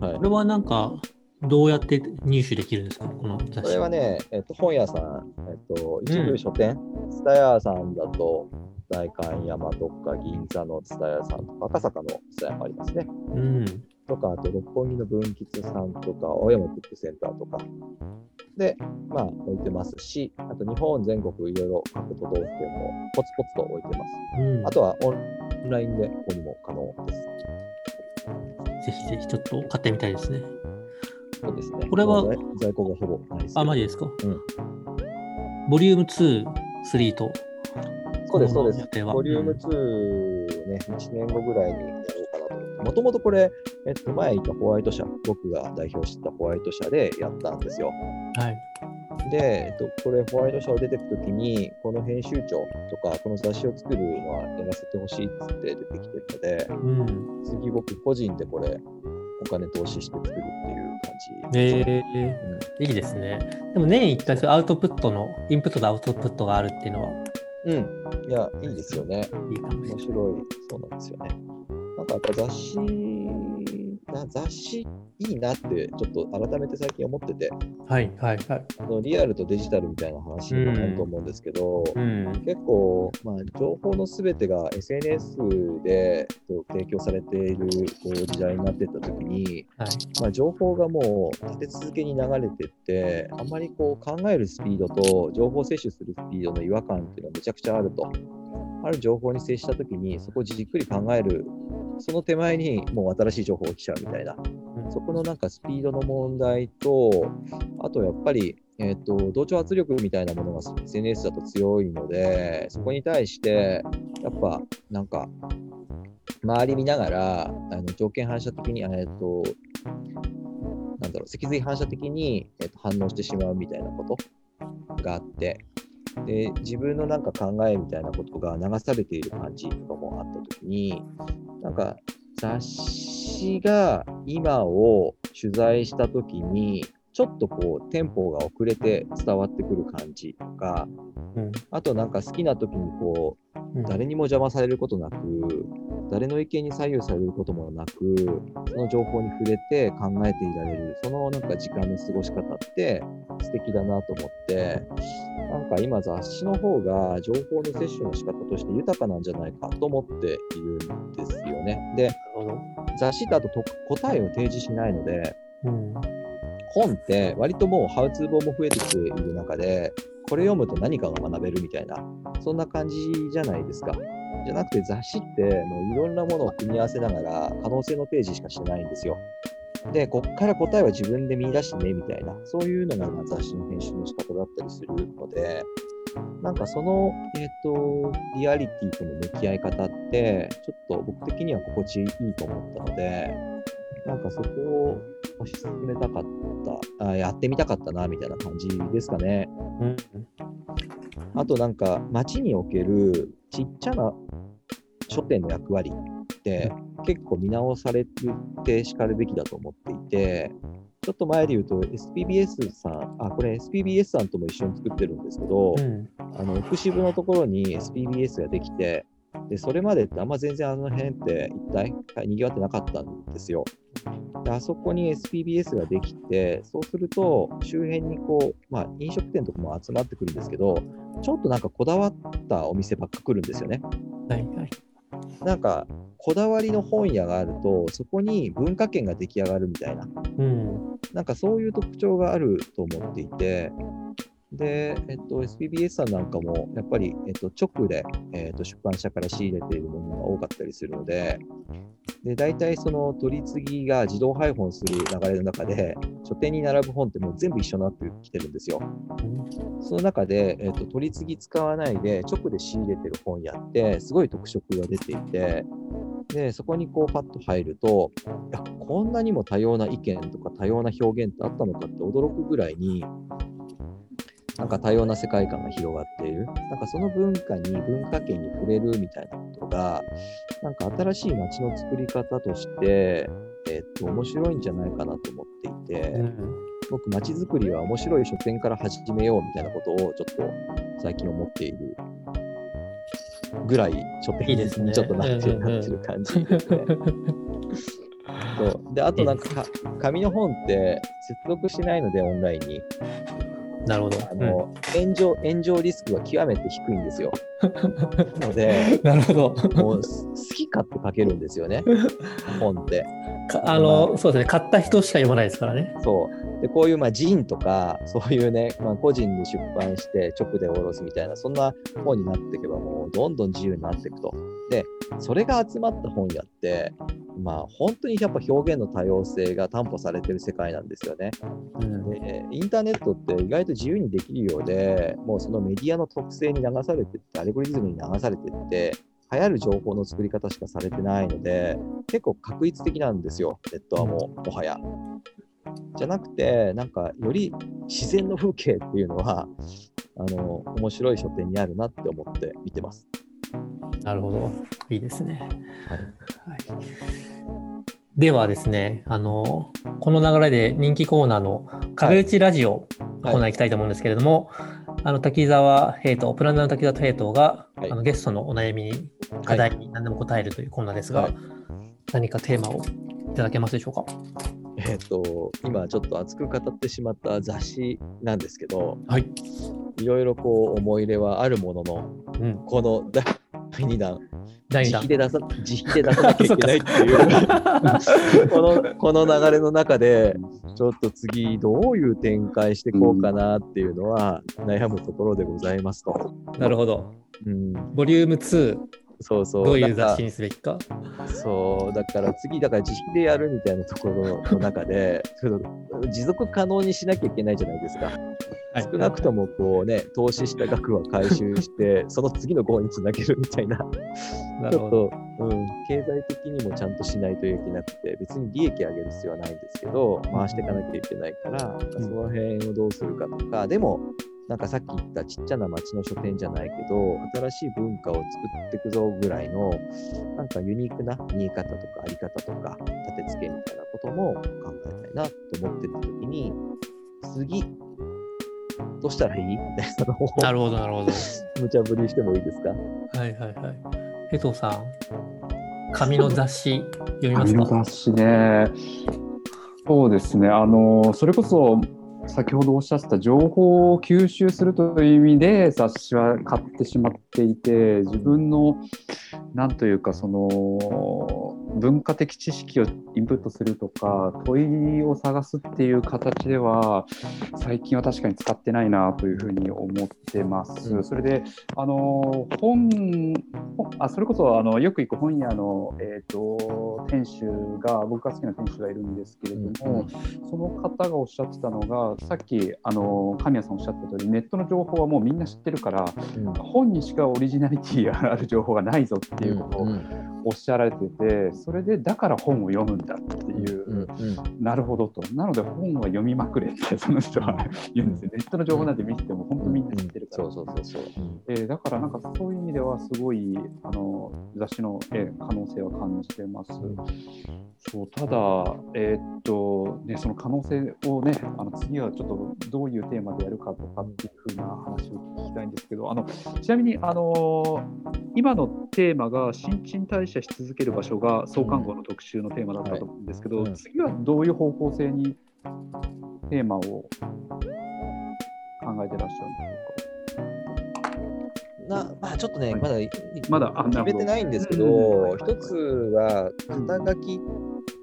はい。これはなんか、どうやって入手できるんですか？この雑誌。これはね、えっと、本屋さん、えっと、一部書店、ツタヤさんだと、代官山とか銀座のツタヤさんとか、赤坂のツタヤもありますね。うん。とか、あと六本木の文吉さんとか、青山ブックセンターとか、で、まあ、置いてますし、あと日本全国いろいろ各都道府県もポツポツと置いてます。うんあとはオンラインで購入も可能です。ぜひぜひちょっと買ってみたいですね。そうですね。これは在在庫がほぼないです。あ、マジですか？うんボリューム2、3と。そうです、そうです予定。はボリューム2ね、1年後ぐらいにやろうかなと思って。もともとこれ、えっと、前いたホワイト社、僕が代表してたホワイト社でやったんですよ。はい。で、えっと、これ、ホワイト社を出てくときに、この編集長とか、この雑誌を作るのはやらせてほしいっつって出てきてるので、うん。次僕個人でこれ、お金投資して作るっていう感じ。えうんー、いいですね。でも年1回アウトプットの、インプットとアウトプットがあるっていうのはうん。いや、いいですよね。いい。面白い。そうなんですよね。なんかやっぱ雑誌、な雑誌いいなって、ちょっと改めて最近思ってて、はいはいはい。あのリアルとデジタルみたいな話になると思うんですけど、うん。結構、まあ、情報のすべてが SNS で提供されているこう時代になっていったときに、はい。まあ、情報がもう立て続けに流れてって、あんまりこう考えるスピードと情報摂取するスピードの違和感っていうのはめちゃくちゃあると。ある情報に接したときに、そこをじっくり考える、その手前にもう新しい情報が来ちゃうみたいな、うん。そこのなんかスピードの問題と、あとやっぱり、えっと同調圧力みたいなものが SNS だと強いので、そこに対して、やっぱなんか、周り見ながら、あの条件反射的に、えっと、なんだろう、脊髄反射的に、えっと、反応してしまうみたいなことがあって、で、自分のなんか考えみたいなことが流されている感じとかもあった時に、なんか雑誌が今を取材した時に、ちょっとこう、テンポが遅れて伝わってくる感じとか、うんあとなんか好きなときにこう、うん誰にも邪魔されることなく、誰の意見に左右されることもなく、その情報に触れて考えていられる、そのなんか時間の過ごし方って素敵だなと思って、なんか今雑誌の方が情報の摂取の仕方として豊かなんじゃないかと思っているんですよね。で。雑誌だとと答えを提示しないので、うん。本って割ともうハウツー本も増えてきている中で、これ読むと何かが学べるみたいな、そんな感じじゃないですか。じゃなくて雑誌ってもういろんなものを組み合わせながら可能性の提示しかしてないんですよ。で、こっから答えは自分で見出してねみたいな、そういうのがまあ雑誌の編集の仕方だったりするので、なんかその、えっ、と、リアリティとの向き合い方って、ちょっと僕的には心地いいと思ったので、なんかそこを推し進めたかった、あやってみたかったな、みたいな感じですかね。うん。あとなんか、街におけるちっちゃな書店の役割って結構見直されてしかるべきだと思っていて、ちょっと前で言うと SPBS さん、あ、これ SPBS さんとも一緒に作ってるんですけど、うん。あの、福渋のところに SPBS ができて、で、それまでってあんま全然あの辺って一体賑わってなかったんですよ。で、あそこに SPBS ができて、そうすると周辺にこう、まあ飲食店とかも集まってくるんですけど、ちょっとなんかこだわったお店ばっか来るんですよね。はいはい。なんか、こだわりの本屋があると、そこに文化圏が出来上がるみたいな、うん。なんかそういう特徴があると思っていて、で、えっと、SPBS さんなんかも、やっぱり、えっと、直で、えっと、出版社から仕入れているものが多かったりするので、で、大体その取り次ぎが自動配本する流れの中で、書店に並ぶ本ってもう全部一緒になってきてるんですよ。その中で、えっと取り次ぎ使わないで直で仕入れてる本屋ってすごい特色が出ていてでそこにこうパッと入るといやこんなにも多様な意見とか多様な表現ってあったのかって驚くぐらいになんか多様な世界観が広がっているなんかその文化に文化圏に触れるみたいなことがなんか新しい街の作り方として、えっと面白いんじゃないかなと思っていて。うん。僕、街づくりは面白い書店から始めようみたいなことをちょっと最近思っているぐらい書店にちょっとなってるなってる感じですね。そうであとなんかか紙の本って接続しないのでオンラインになるほど。あの、炎上炎上リスクは極めて低いんですよ。のでなるほど。もうす好き勝手書けるんですよね本って。かあの、そうですね、買った人しか読まないですからね。そう。で、こういう、まあ、ジンとか、そういうね、まあ、個人で出版して直で下ろすみたいな、そんな本になっていけば、もうどんどん自由になっていくと。で、それが集まった本屋って、まあ、本当にやっぱ表現の多様性が担保されてる世界なんですよね。うん、でインターネットって意外と自由にできるようで、もうそのメディアの特性に流されてって、アレゴリズムに流されてって、流行る情報の作り方しかされてないので、結構確一的なんですよ、ネットはもう、もはや。じゃなくて、なんか、より自然の風景っていうのは、あの、面白い書店にあるなって思って見てます。なるほど。いいですね。はい。はい、ではですね、あの、この流れで人気コーナーの壁打ちラジオコーナー行きたいと思うんですけれども、はい。あの滝沢平等、プランナーの滝沢平等が、はい、あのゲストのお悩みに、課題に何でも答えるというコーナーですが、はい、何かテーマをいただけますでしょうか？えっ、と、今ちょっと熱く語ってしまった雑誌なんですけど、はい、いろいろこう思い入れはあるものの、うん、この第2弾、自費で出さ自費で出さなきゃいけないっていう。このこの流れの中でちょっと次どういう展開していこうかなっていうのは悩むところでございますと。なるほど。うん、ボリューム2そうそう。どういう雑誌にすべきか？そう、だから次、だから自費でやるみたいなところの中で、持続可能にしなきゃいけないじゃないですか。はい、少なくともこうね、投資した額は回収して、その次の号につなげるみたいな、ちょっと、うん、経済的にもちゃんとしないといけなくて、別に利益上げる必要はないんですけど、回していかなきゃいけないから、その辺をどうするかとか、でも、なんかさっき言ったちっちゃな町の書店じゃないけど、新しい文化を作っていくぞぐらいの、なんかユニークな見え方とかあり方とか、立て付けみたいなことも考えたいなと思ってたときに、次、どうしたらいい？みたいなのをなるほど、なるほど。無茶ぶりしてもいいですか？はいはいはい。江藤さん、紙の雑誌読みますか？紙の雑誌ね。そうですね。あの、それこそ先ほどおっしゃってた情報を吸収するという意味で雑誌は買ってしまっていて自分の何というかその文化的知識をインプットするとか問いを探すっていう形では最近は確かに使ってないなというふうに思ってます。それであの本あそれこそあのよく行く本屋の、えーと、店主が僕が好きな店主がいるんですけれども、その方がおっしゃってたのがさっきあの神谷さんおっしゃった通りネットの情報はもうみんな知ってるから、うん、本にしかオリジナリティがある情報がないぞっていうことをおっしゃられててそれでだから本を読むんだっていう、うんうん、なるほどと。なので本は読みまくれってその人は言うんですよ。ネットの情報なんて見てても本当みんな知ってるから、だからなんかそういう意味ではすごいあの雑誌の、えー、可能性は感じてます。そうただ、えー、っとね、その可能性をね、あの次はちょっとどういうテーマでやるかとかっていうふうな話を聞きたいんですけど、あのちなみにあの今のテーマが新陳代謝し続ける場所が創刊号の特集のテーマだったと思うんですけど、うんはい、次はどういう方向性にテーマを考えてらっしゃるんでしょうか。なまあ、ちょっとね、まだまだ決めてないんですけど、一つは肩書き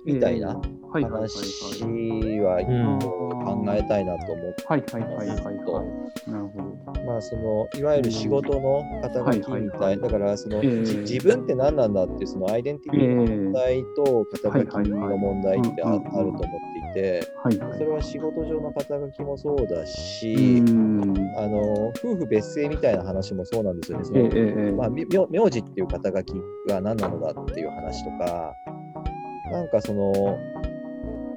みたいな話は考えたいなと思って。はいはいはいはいなるほど。まあそのいわゆる仕事の肩書きみたい。だからその、自分って何なんだっていうそのアイデンティティの問題と肩書きの問題ってあると思っていて、それは仕事上の肩書きもそうだし、あの夫婦別姓みたいな話もそうなんですよね。そのまあ、名字っていう肩書きが何なのだっていう話とか、なんかその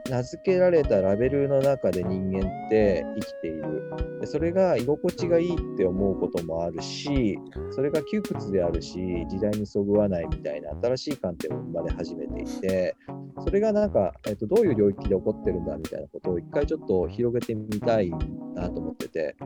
名付けられたラベルの中で人間って生きている。でそれが居心地がいいって思うこともあるしそれが窮屈であるし時代にそぐわないみたいな新しい観点を生まれ始めていてそれがなんか、えーと、どういう領域で起こってるんだみたいなことを一回ちょっと広げてみたいなと思ってて。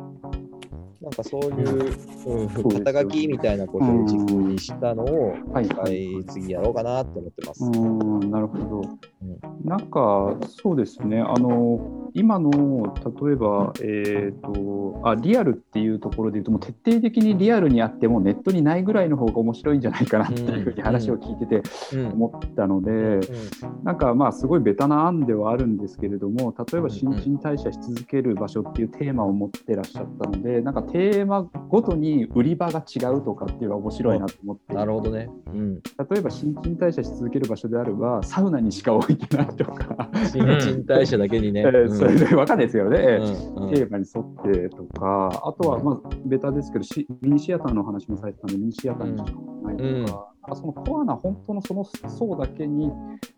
なんかそういう、うん、肩書きみたいなことを軸にしたのを、はい、はい、次やろうかなと思ってます。うんなるほど。うん、なんかそうですね、あの今の例えば、えーとあ、リアルっていうところで言うと、もう徹底的にリアルにあっても、ネットにないぐらいの方が面白いんじゃないかなっていうふうに話を聞いてて思ったので、なん。かまあ、すごいベタな案ではあるん。ですけれども、例えば新陳代謝し続ける場所っていうテーマを持ってらっしゃったので、なん。かテーマごとに売り場が違うとかっていうのは面白いなと思って、なるほどね、うん、例えば新陳代謝し続ける場所であれば、サウナにしか置いてないとか。新陳代謝だけにね。えー、それで分かんないですよね、うんうん、テーマに沿ってとか、あとは、まあ、ベタですけど、ミニシアターの話もされてたんで、ミニシアターにしかないとかそのコアな本当のその層だけに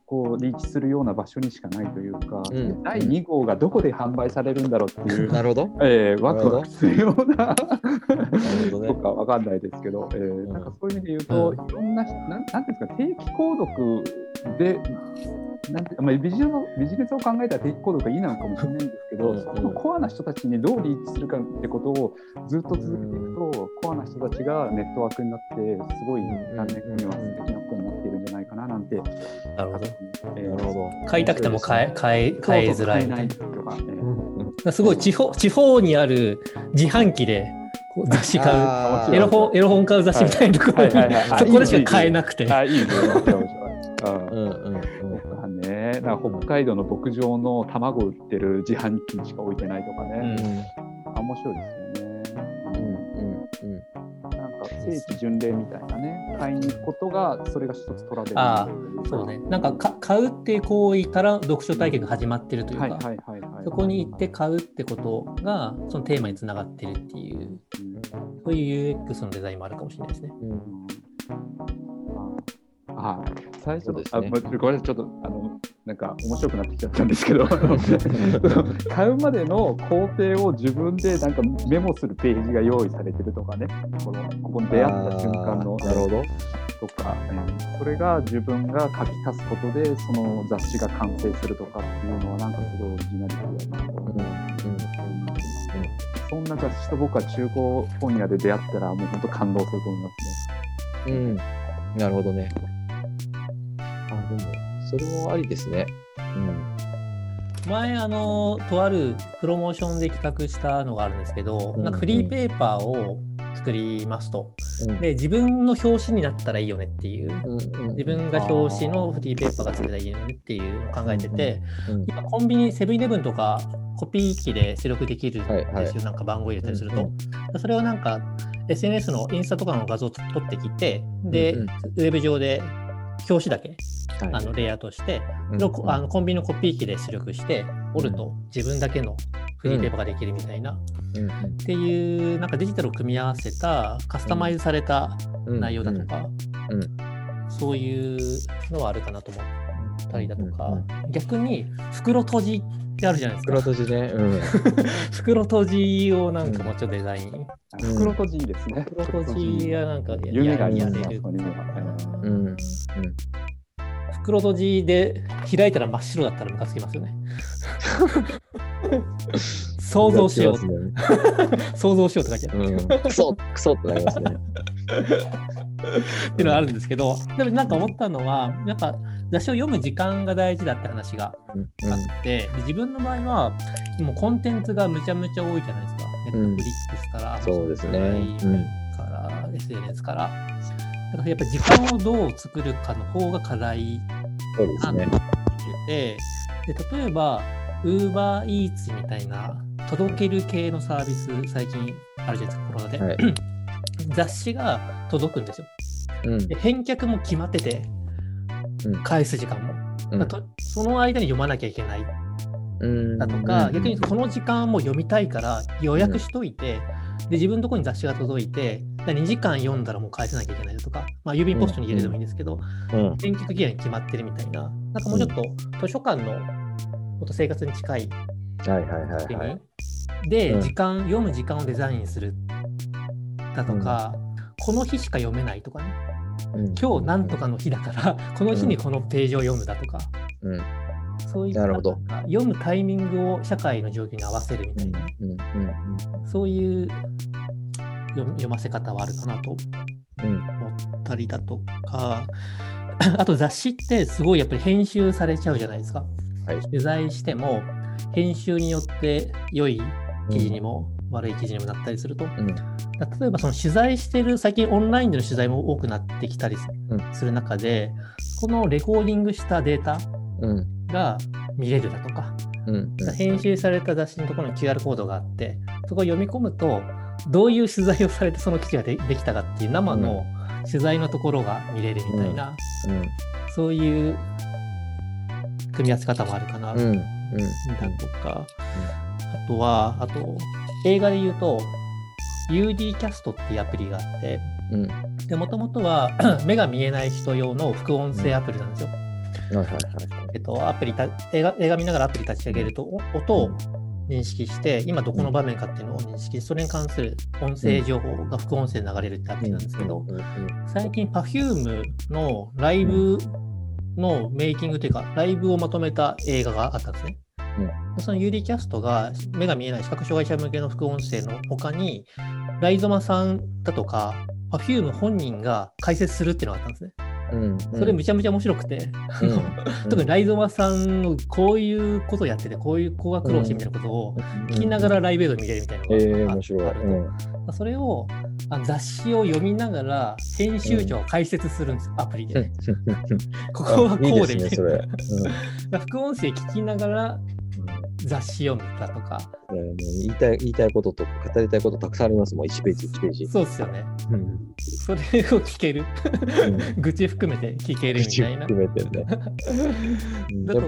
こうリーチするような場所にしかないというか、うん、第2号がどこで販売されるんだろうっていう、なるほど、えー、ワクワクするようなとかわかんないですけど、えー、なんかそういう意味で言うと、いろんな、なんなんていうんですか、定期購読でなんてまあ、ビジネスビジネスを考えたら定期購読がいいなのかもしれないんですけど、うん、そのコアな人たちにどうリーチするかってことをずっと続けていくと、コアな人たちがネットワークになって、すごい何年後には素敵なことになっているんじゃないかななんて。なるほど。えー、なるほど買いたくても買え買え買いづらい。ないとか、えー、すごい地方地方にある自販機で雑誌買う。エロ本エロ本買う雑誌みたいなところに、そこでしか買えなくて。あいいね。うんうんね、なんか北海道の牧場の卵売ってる自販機にしか置いてないとかね、うん、面白いですよね。うんうんうん、なんか聖地巡礼みたいなね、買いに行くことが、それが一つトラベルあそうね、なんかか買うっていう行為から読書体験が始まってるというか、そこに行って買うってことが、そのテーマにつながってるっていう、うん、そういう UX のデザインもあるかもしれないですね。うんはい、最初です、ね、あごめんなさい、ちょっとあのなんか面白くなってきちゃったんですけど、買うまでの工程を自分でなんかメモするページが用意されてるとかね、このここに出会った瞬間の。なるほど。とか、それが自分が書き足すことで、その雑誌が完成するとかっていうのは、なんかすごいオリジナリティだなと。うんそんな雑誌と僕は中古本屋で出会ったら、もう本当感動すると思いますね。うん、なるほどね。でも、それもありですね。うん。前、あの、とあるプロモーションで企画したのがあるんですけど、うんうん、なんかフリーペーパーを作りますと、うん、で、自分の表紙になったらいいよねっていう、うんうん、自分が表紙のフリーペーパーが作れたらいいよねっていうのを考えてて、うんうん、今、コンビニ、セブンイレブンとか、コピー機で出力できるんですよ、はい。はい、なんか番号入れたりすると。うんうん、それをなんか、SNS のインスタとかの画像を撮ってきて、で、うんうん、ウェブ上で表紙だけ、はい、あのレイアウトして、うん、あのコンビニのコピー機で出力して折ると自分だけのフリーペーパーができるみたいな、うん、っていうなんかデジタルを組み合わせたカスタマイズされた内容だとか、そういうのはあるかなと思ったりだとか、逆に袋閉じってあるじゃないですか。袋閉じね。うん、袋閉じをなんかもうちょっとデザイン。袋閉じいいですね。袋閉じはなんか夢がやれる。うん。袋閉じで開いたら真っ白だったらムカつきますよね。想像しよう。想像しようって書いてある。うん、クソクソってなりますね。っていうのはあるんですけど、でもなんか思ったのは、やっぱ雑誌を読む時間が大事だって話があって、うん、自分の場合は、もうコンテンツがむちゃむちゃ多いじゃないですか。ネットフリックスから、そうですね。から、SNS から。だからやっぱり時間をどう作るかの方が課題なんてて、で例えば、UberEats みたいな届ける系のサービス、最近あるじゃないですか、コロナで。はい、雑誌が届くんですよ。うん、で返却も決まってて、返す時間も。うん、その間に読まなきゃいけない。だとか、逆にその時間も読みたいから予約しといて、で自分のところに雑誌が届いて、2時間読んだらもう返さなきゃいけないとか、まあ、郵便ポストに入れるでもいいんですけど、返却期限決まってるみたいな、なんかもうちょっと図書館のもっと生活に近いで、時間、読む時間をデザインするだとか、この日しか読めないとかね、今日なんとかの日だから この日にこのページを読むだとか、うん、そういった読むタイミングを社会の状況に合わせるみたいな、そういう読ませ方はあるかなと。思ったりだとか、あと雑誌ってすごいやっぱり編集されちゃうじゃないですか。はい、取材しても編集によって良い記事にも悪い記事にもなったりすると、うん。例えばその取材してる最近オンラインでの取材も多くなってきたりする中で、このレコーディングしたデータうん。が見れるだとか、うん。編集された雑誌のところに QR コードがあってそこを読み込むとどういう取材をされてその記事がでできたかっていう生の取材のところが見れるみたいな、そういう組み合わせ方もあるかな、うん。うん。だとか、あとはあと映画で言うと UD キャストっていうアプリがあってもともとは 目が見えない人用の副音声アプリなんですよ。はいはいはいえっと、アプリた映画映画見ながらアプリ立ち上げるとお音を認識して今どこの場面かっていうのを認識してそれに関する音声情報が副音声で流れるってアプリなんですけどうんうん最近 Perfume のライブのメイキングというかライブをまとめた映画があったんですね。でその UD キャストが目が見えない視覚障害者向けの副音声の他にライゾマさんだとか Perfume 本人が解説するっていうのがあったんですね。うん。それめちゃめちゃ面白くて、うん。特にライゾマさんのこういうことをやってて、こういう高学労してみたいなことを聞きながらライブ映像見れるみたいなえー、のがあるとうん。それを雑誌を読みながら編集長が解説するん。ですよ、アプリで、ね。ここはこうでみたい。な。副音声聞きながら雑誌読むだとか、言いたい言いたいこととか語りたいことたくさんありますもん、1ページ1ページ。そうですよね。うんそれを聞ける。愚痴含めて聞けるみたいな。含めてね。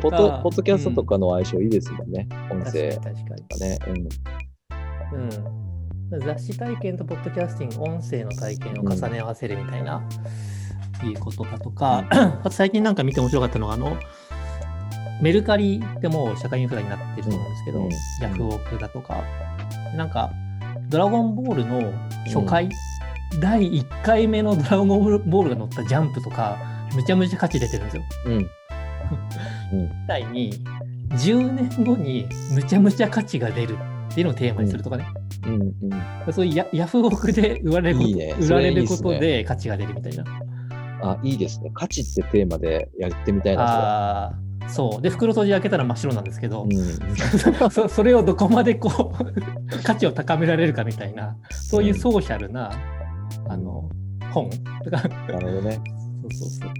ポッドポッドキャストとかの相性いいですもんね、音確かに声確かね。うん、雑誌体験とポッドキャスティング、音声の体験を重ね合わせるみたいな、いいことだとか、あと最近なんか見て面白かったのが、あの、メルカリでもう社会インフラになってると思うんですけど、うんヤフオクだとか、なんか、ドラゴンボールの初回、第1回目のドラゴンボールが乗ったジャンプとか、めちゃめちゃ価値出てるんですよ。うん。うん。みたいに、10年後にむちゃむちゃ価値が出るっていうのをテーマにするとかね。うん。うん。そういうヤヤフオクで売られることいいね売られることで価値が出るみたいな。あ、いいですね。価値ってテーマでやってみたいな。ああー、そう。で、袋閉じ開けたら真っ白なんですけど、それそそれをどこまでこう 価値を高められるかみたいな、そういうソーシャルな、あの本とか、うん。なるほどね。そうそうそう。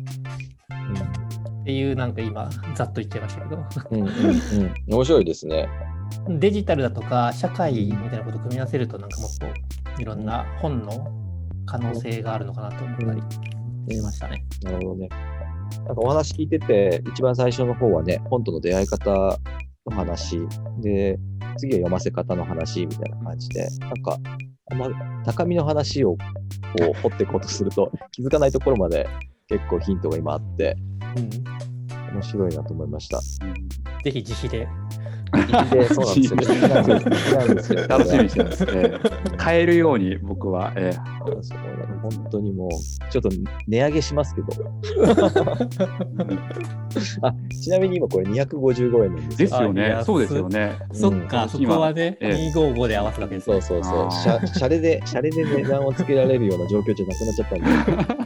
っていう、なんか今、ざっと言っちゃいましたけど、うん。うん。うん。うん面白いですね。デジタルだとか社会みたいなことを組み合わせると、なんかもっといろんな本の可能性があるのかなと思ったりしましたね。なるほどね。なんかお話聞いてて、一番最初の方はね、本との出会い方の話で、次は読ませ方の話みたいな感じで、なんか、あんま高みの話をこう掘っていこうとすると、気づかないところまで結構ヒントが今あって、うん面白いなと思いました。ぜひ自費で。でそうなんですよ。楽しみにしてます。えー変えるように僕は、えーそう本当にもう、ちょっと値上げしますけど。あちなみに今これ255円なんですよ。ですよね。そうですよね。そっか、そこはね、ええ255で合わせたわけですね。そうそうそう。シャレで、シャレで値段をつけられるような状況じゃなくなっちゃったんで。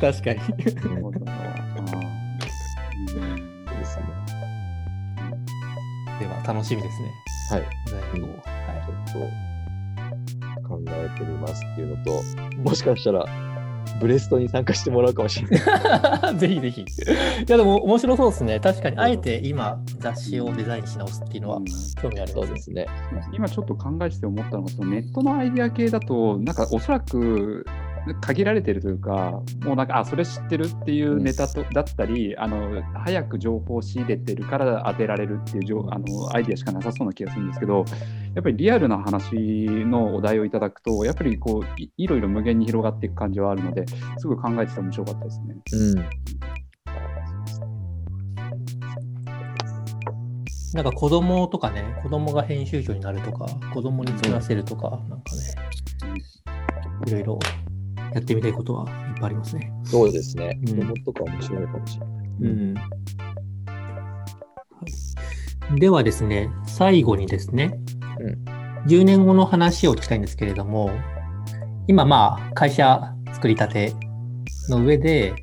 確かに。では、楽しみですね。はい。材料を。はちょっと考えてみますっていうのと、もしかしたら、ブレストに参加してもらうかもしれない。い。ぜひぜひ。いや、でも面白そうですね。確かに、あえて今、雑誌をデザインし直すっていうのは興味ありますね。そうですね。今ちょっと考えてて思ったのが、そのネットのアイデア系だと、なんかおそらく限られてるというか、もうなんか、あ、それ知ってるっていうネタと、だったり、あの、早く情報を仕入れてるから当てられるっていう情あのアイデアしかなさそうな気がするんですけど、やっぱりリアルな話のお題をいただくと、やっぱりこういいろいろ無限に広がっていく感じはあるので、すごい考えてて面白かったですね。うん。なんか子供とかね、子供が編集長になるとか、子供に作らせるとか、なんかね、いろいろやってみたいことはいっぱいありますね。そうですね。うん子供とか面白いかもしれない。うん。はい、ではですね、最後にですね、うん10年後の話を聞きたいんですけれども、今まあ会社作りたての上で、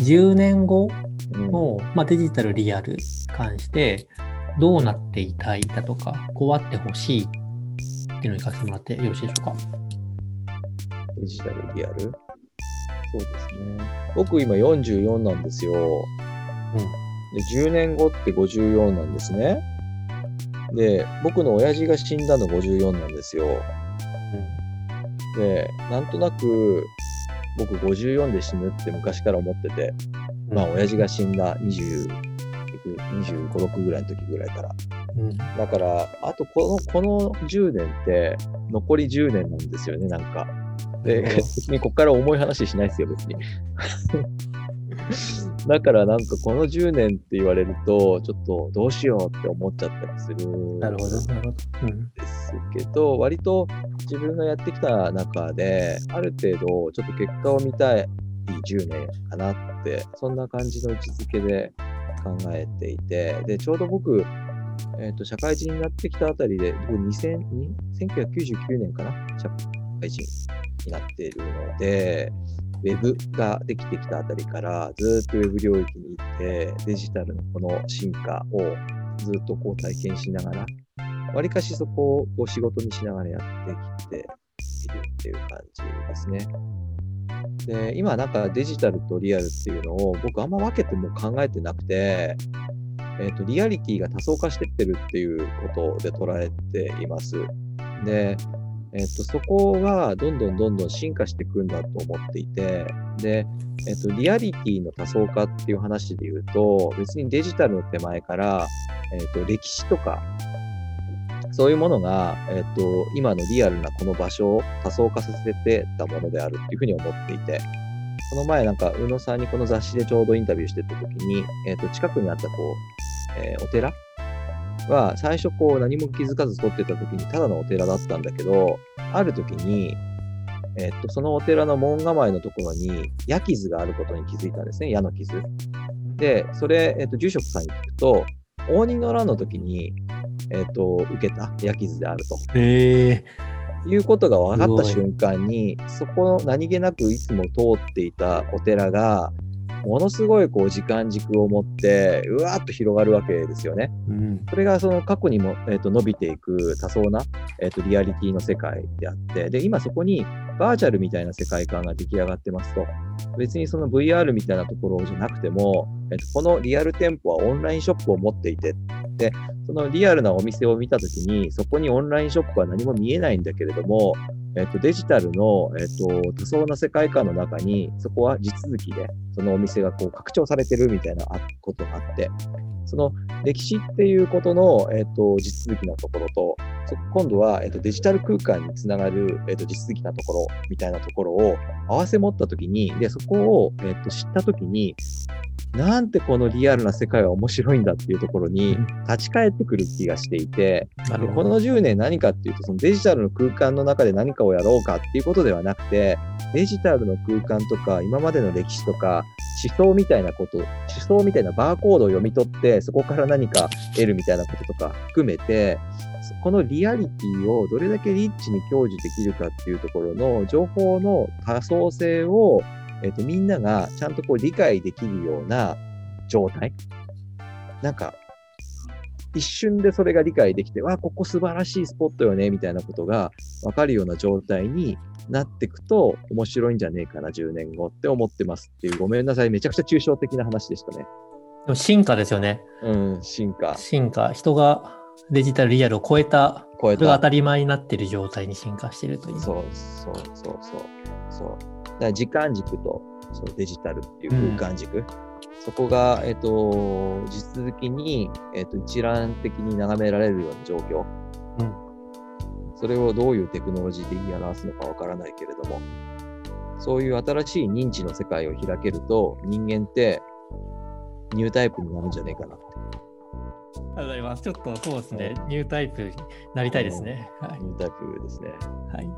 10年後うんの、まあ、デジタルリアルに関して、どうなっていたいだとか、こうあってほしいっていうのを聞かせてもらってよろしいでしょうか？デジタル、リアルそうですね。僕今44なんですよ。で、10年後って54なんですね。で、僕の親父が死んだの54なんですよ。で、なんとなく、僕54で死ぬって昔から思ってて、まあ、親父が死んだ20、25、6ぐらいの時ぐらいから。うん。だから、あとこの、この10年って、残り10年なんですよね、なんか。で、別にここから重い話しないですよ、別に。だからなんかこの10年って言われると、ちょっとどうしようって思っちゃったりするんなるほど、なるほど。うん。ですけど、割と自分がやってきた中で、ある程度ちょっと結果を見たい10年かなって、そんな感じの位置づけで考えていて、で、ちょうど僕、えっ、と、社会人になってきたあたりで、僕2000、に1999年かな？社会人になっているので、ウェブができてきたあたりから、ずっとウェブ領域に行って、デジタルのこの進化をずっとこう体験しながら、わりかしそこをこう仕事にしながらやってきているっていう感じですね。で、今なんかデジタルとリアルっていうのを僕あんま分けても考えてなくて、えっ、と、リアリティが多層化してってるっていうことで捉えています。で、えっ、と、そこがどんどんどんどん進化していくんだと思っていて、で、えっ、と、リアリティの多層化っていう話で言うと、別にデジタルの手前から、えっ、と、歴史とか、そういうものが、えっ、と、今のリアルなこの場所を多層化させてたものであるっていうふうに思っていて、この前なんか、宇野さんにこの雑誌でちょうどインタビューしてた時に、えっ、と、近くにあったこう、えーお寺は、最初こう何も気づかず撮ってた時にただのお寺だったんだけど、ある時に、えっ、と、そのお寺の門構えのところに矢傷があることに気づいたんですね、矢の傷。で、それ、えっ、と、住職さんに聞くと、応仁の乱の時に、えっ、と、受けた矢傷であると。へえいうことが分かった瞬間に、そこの何気なくいつも通っていたお寺が、ものすごいこう時間軸を持って、うわーっと広がるわけですよね。うん。それがその過去にも、えー、と伸びていく多層な、えー、とリアリティの世界であって、で、今そこにバーチャルみたいな世界観が出来上がってますと。別にその VR みたいなところじゃなくても、えっとこのリアル店舗はオンラインショップを持っていて、で、そのリアルなお店を見たときに、そこにオンラインショップは何も見えないんだけれども、えっと、デジタルの、えっと、多層な世界観の中に、そこは地続きで、そのお店がこう拡張されてるみたいなことがあって、その歴史っていうことの、えっと、地続きなところと、そ今度は、えっと、デジタル空間につながる、えっと、地続きなところみたいなところを合わせ持ったときに、で、そこを、えっと、知ったときに、なんてこのリアルな世界は面白いんだっていうところに立ち返ってくる気がしていて、なるほど。でこの10年何かっていうと、そのデジタルの空間の中で何かをやろうかっていうことではなくて、デジタルの空間とか、今までの歴史とか、思想みたいなこと、思想みたいなバーコードを読み取って、そこから何か得るみたいなこととか含めて、このリアリティをどれだけリッチに享受できるかっていうところの情報の多層性を、えっとみんながちゃんとこう理解できるような状態。なんか、一瞬でそれが理解できて、わあ、ここ素晴らしいスポットよね、みたいなことが分かるような状態になっていくと面白いんじゃねえかな、10年後って思ってますっていう、ごめんなさい、めちゃくちゃ抽象的な話でしたね。でも進化ですよね。うん、進化、進化。人がデジタル、リアルを超えた、超えたそれが当。たり前になっている状態に進化しているという。そうそうそうそう。そう。だから時間軸とそのデジタルっていう空間軸、そこが、えっ、と、地続きに、えっ、と、一覧的に眺められるような状況。うんそれをどういうテクノロジーで言い表すのかわからないけれども、そういう新しい認知の世界を開けると、人間ってニュータイプになるんじゃねえかなって。ありがとうございます。ちょっとそうですね、ニュータイプになりたいですね。はいニュータイプですね。はい、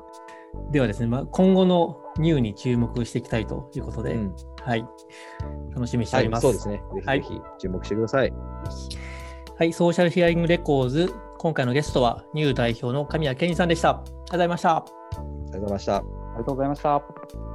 ではですね、まあ、今後のニューに注目していきたいということで、うんはい、楽しみにしてはいおります。そうですね。ぜひはいぜひ注目してください。はい、ソーシャルヒアリングレコーズ、今回のゲストはニュー代表の神谷健二さんでした。ありがとうございました。ありがとうございました。ありがとうございました。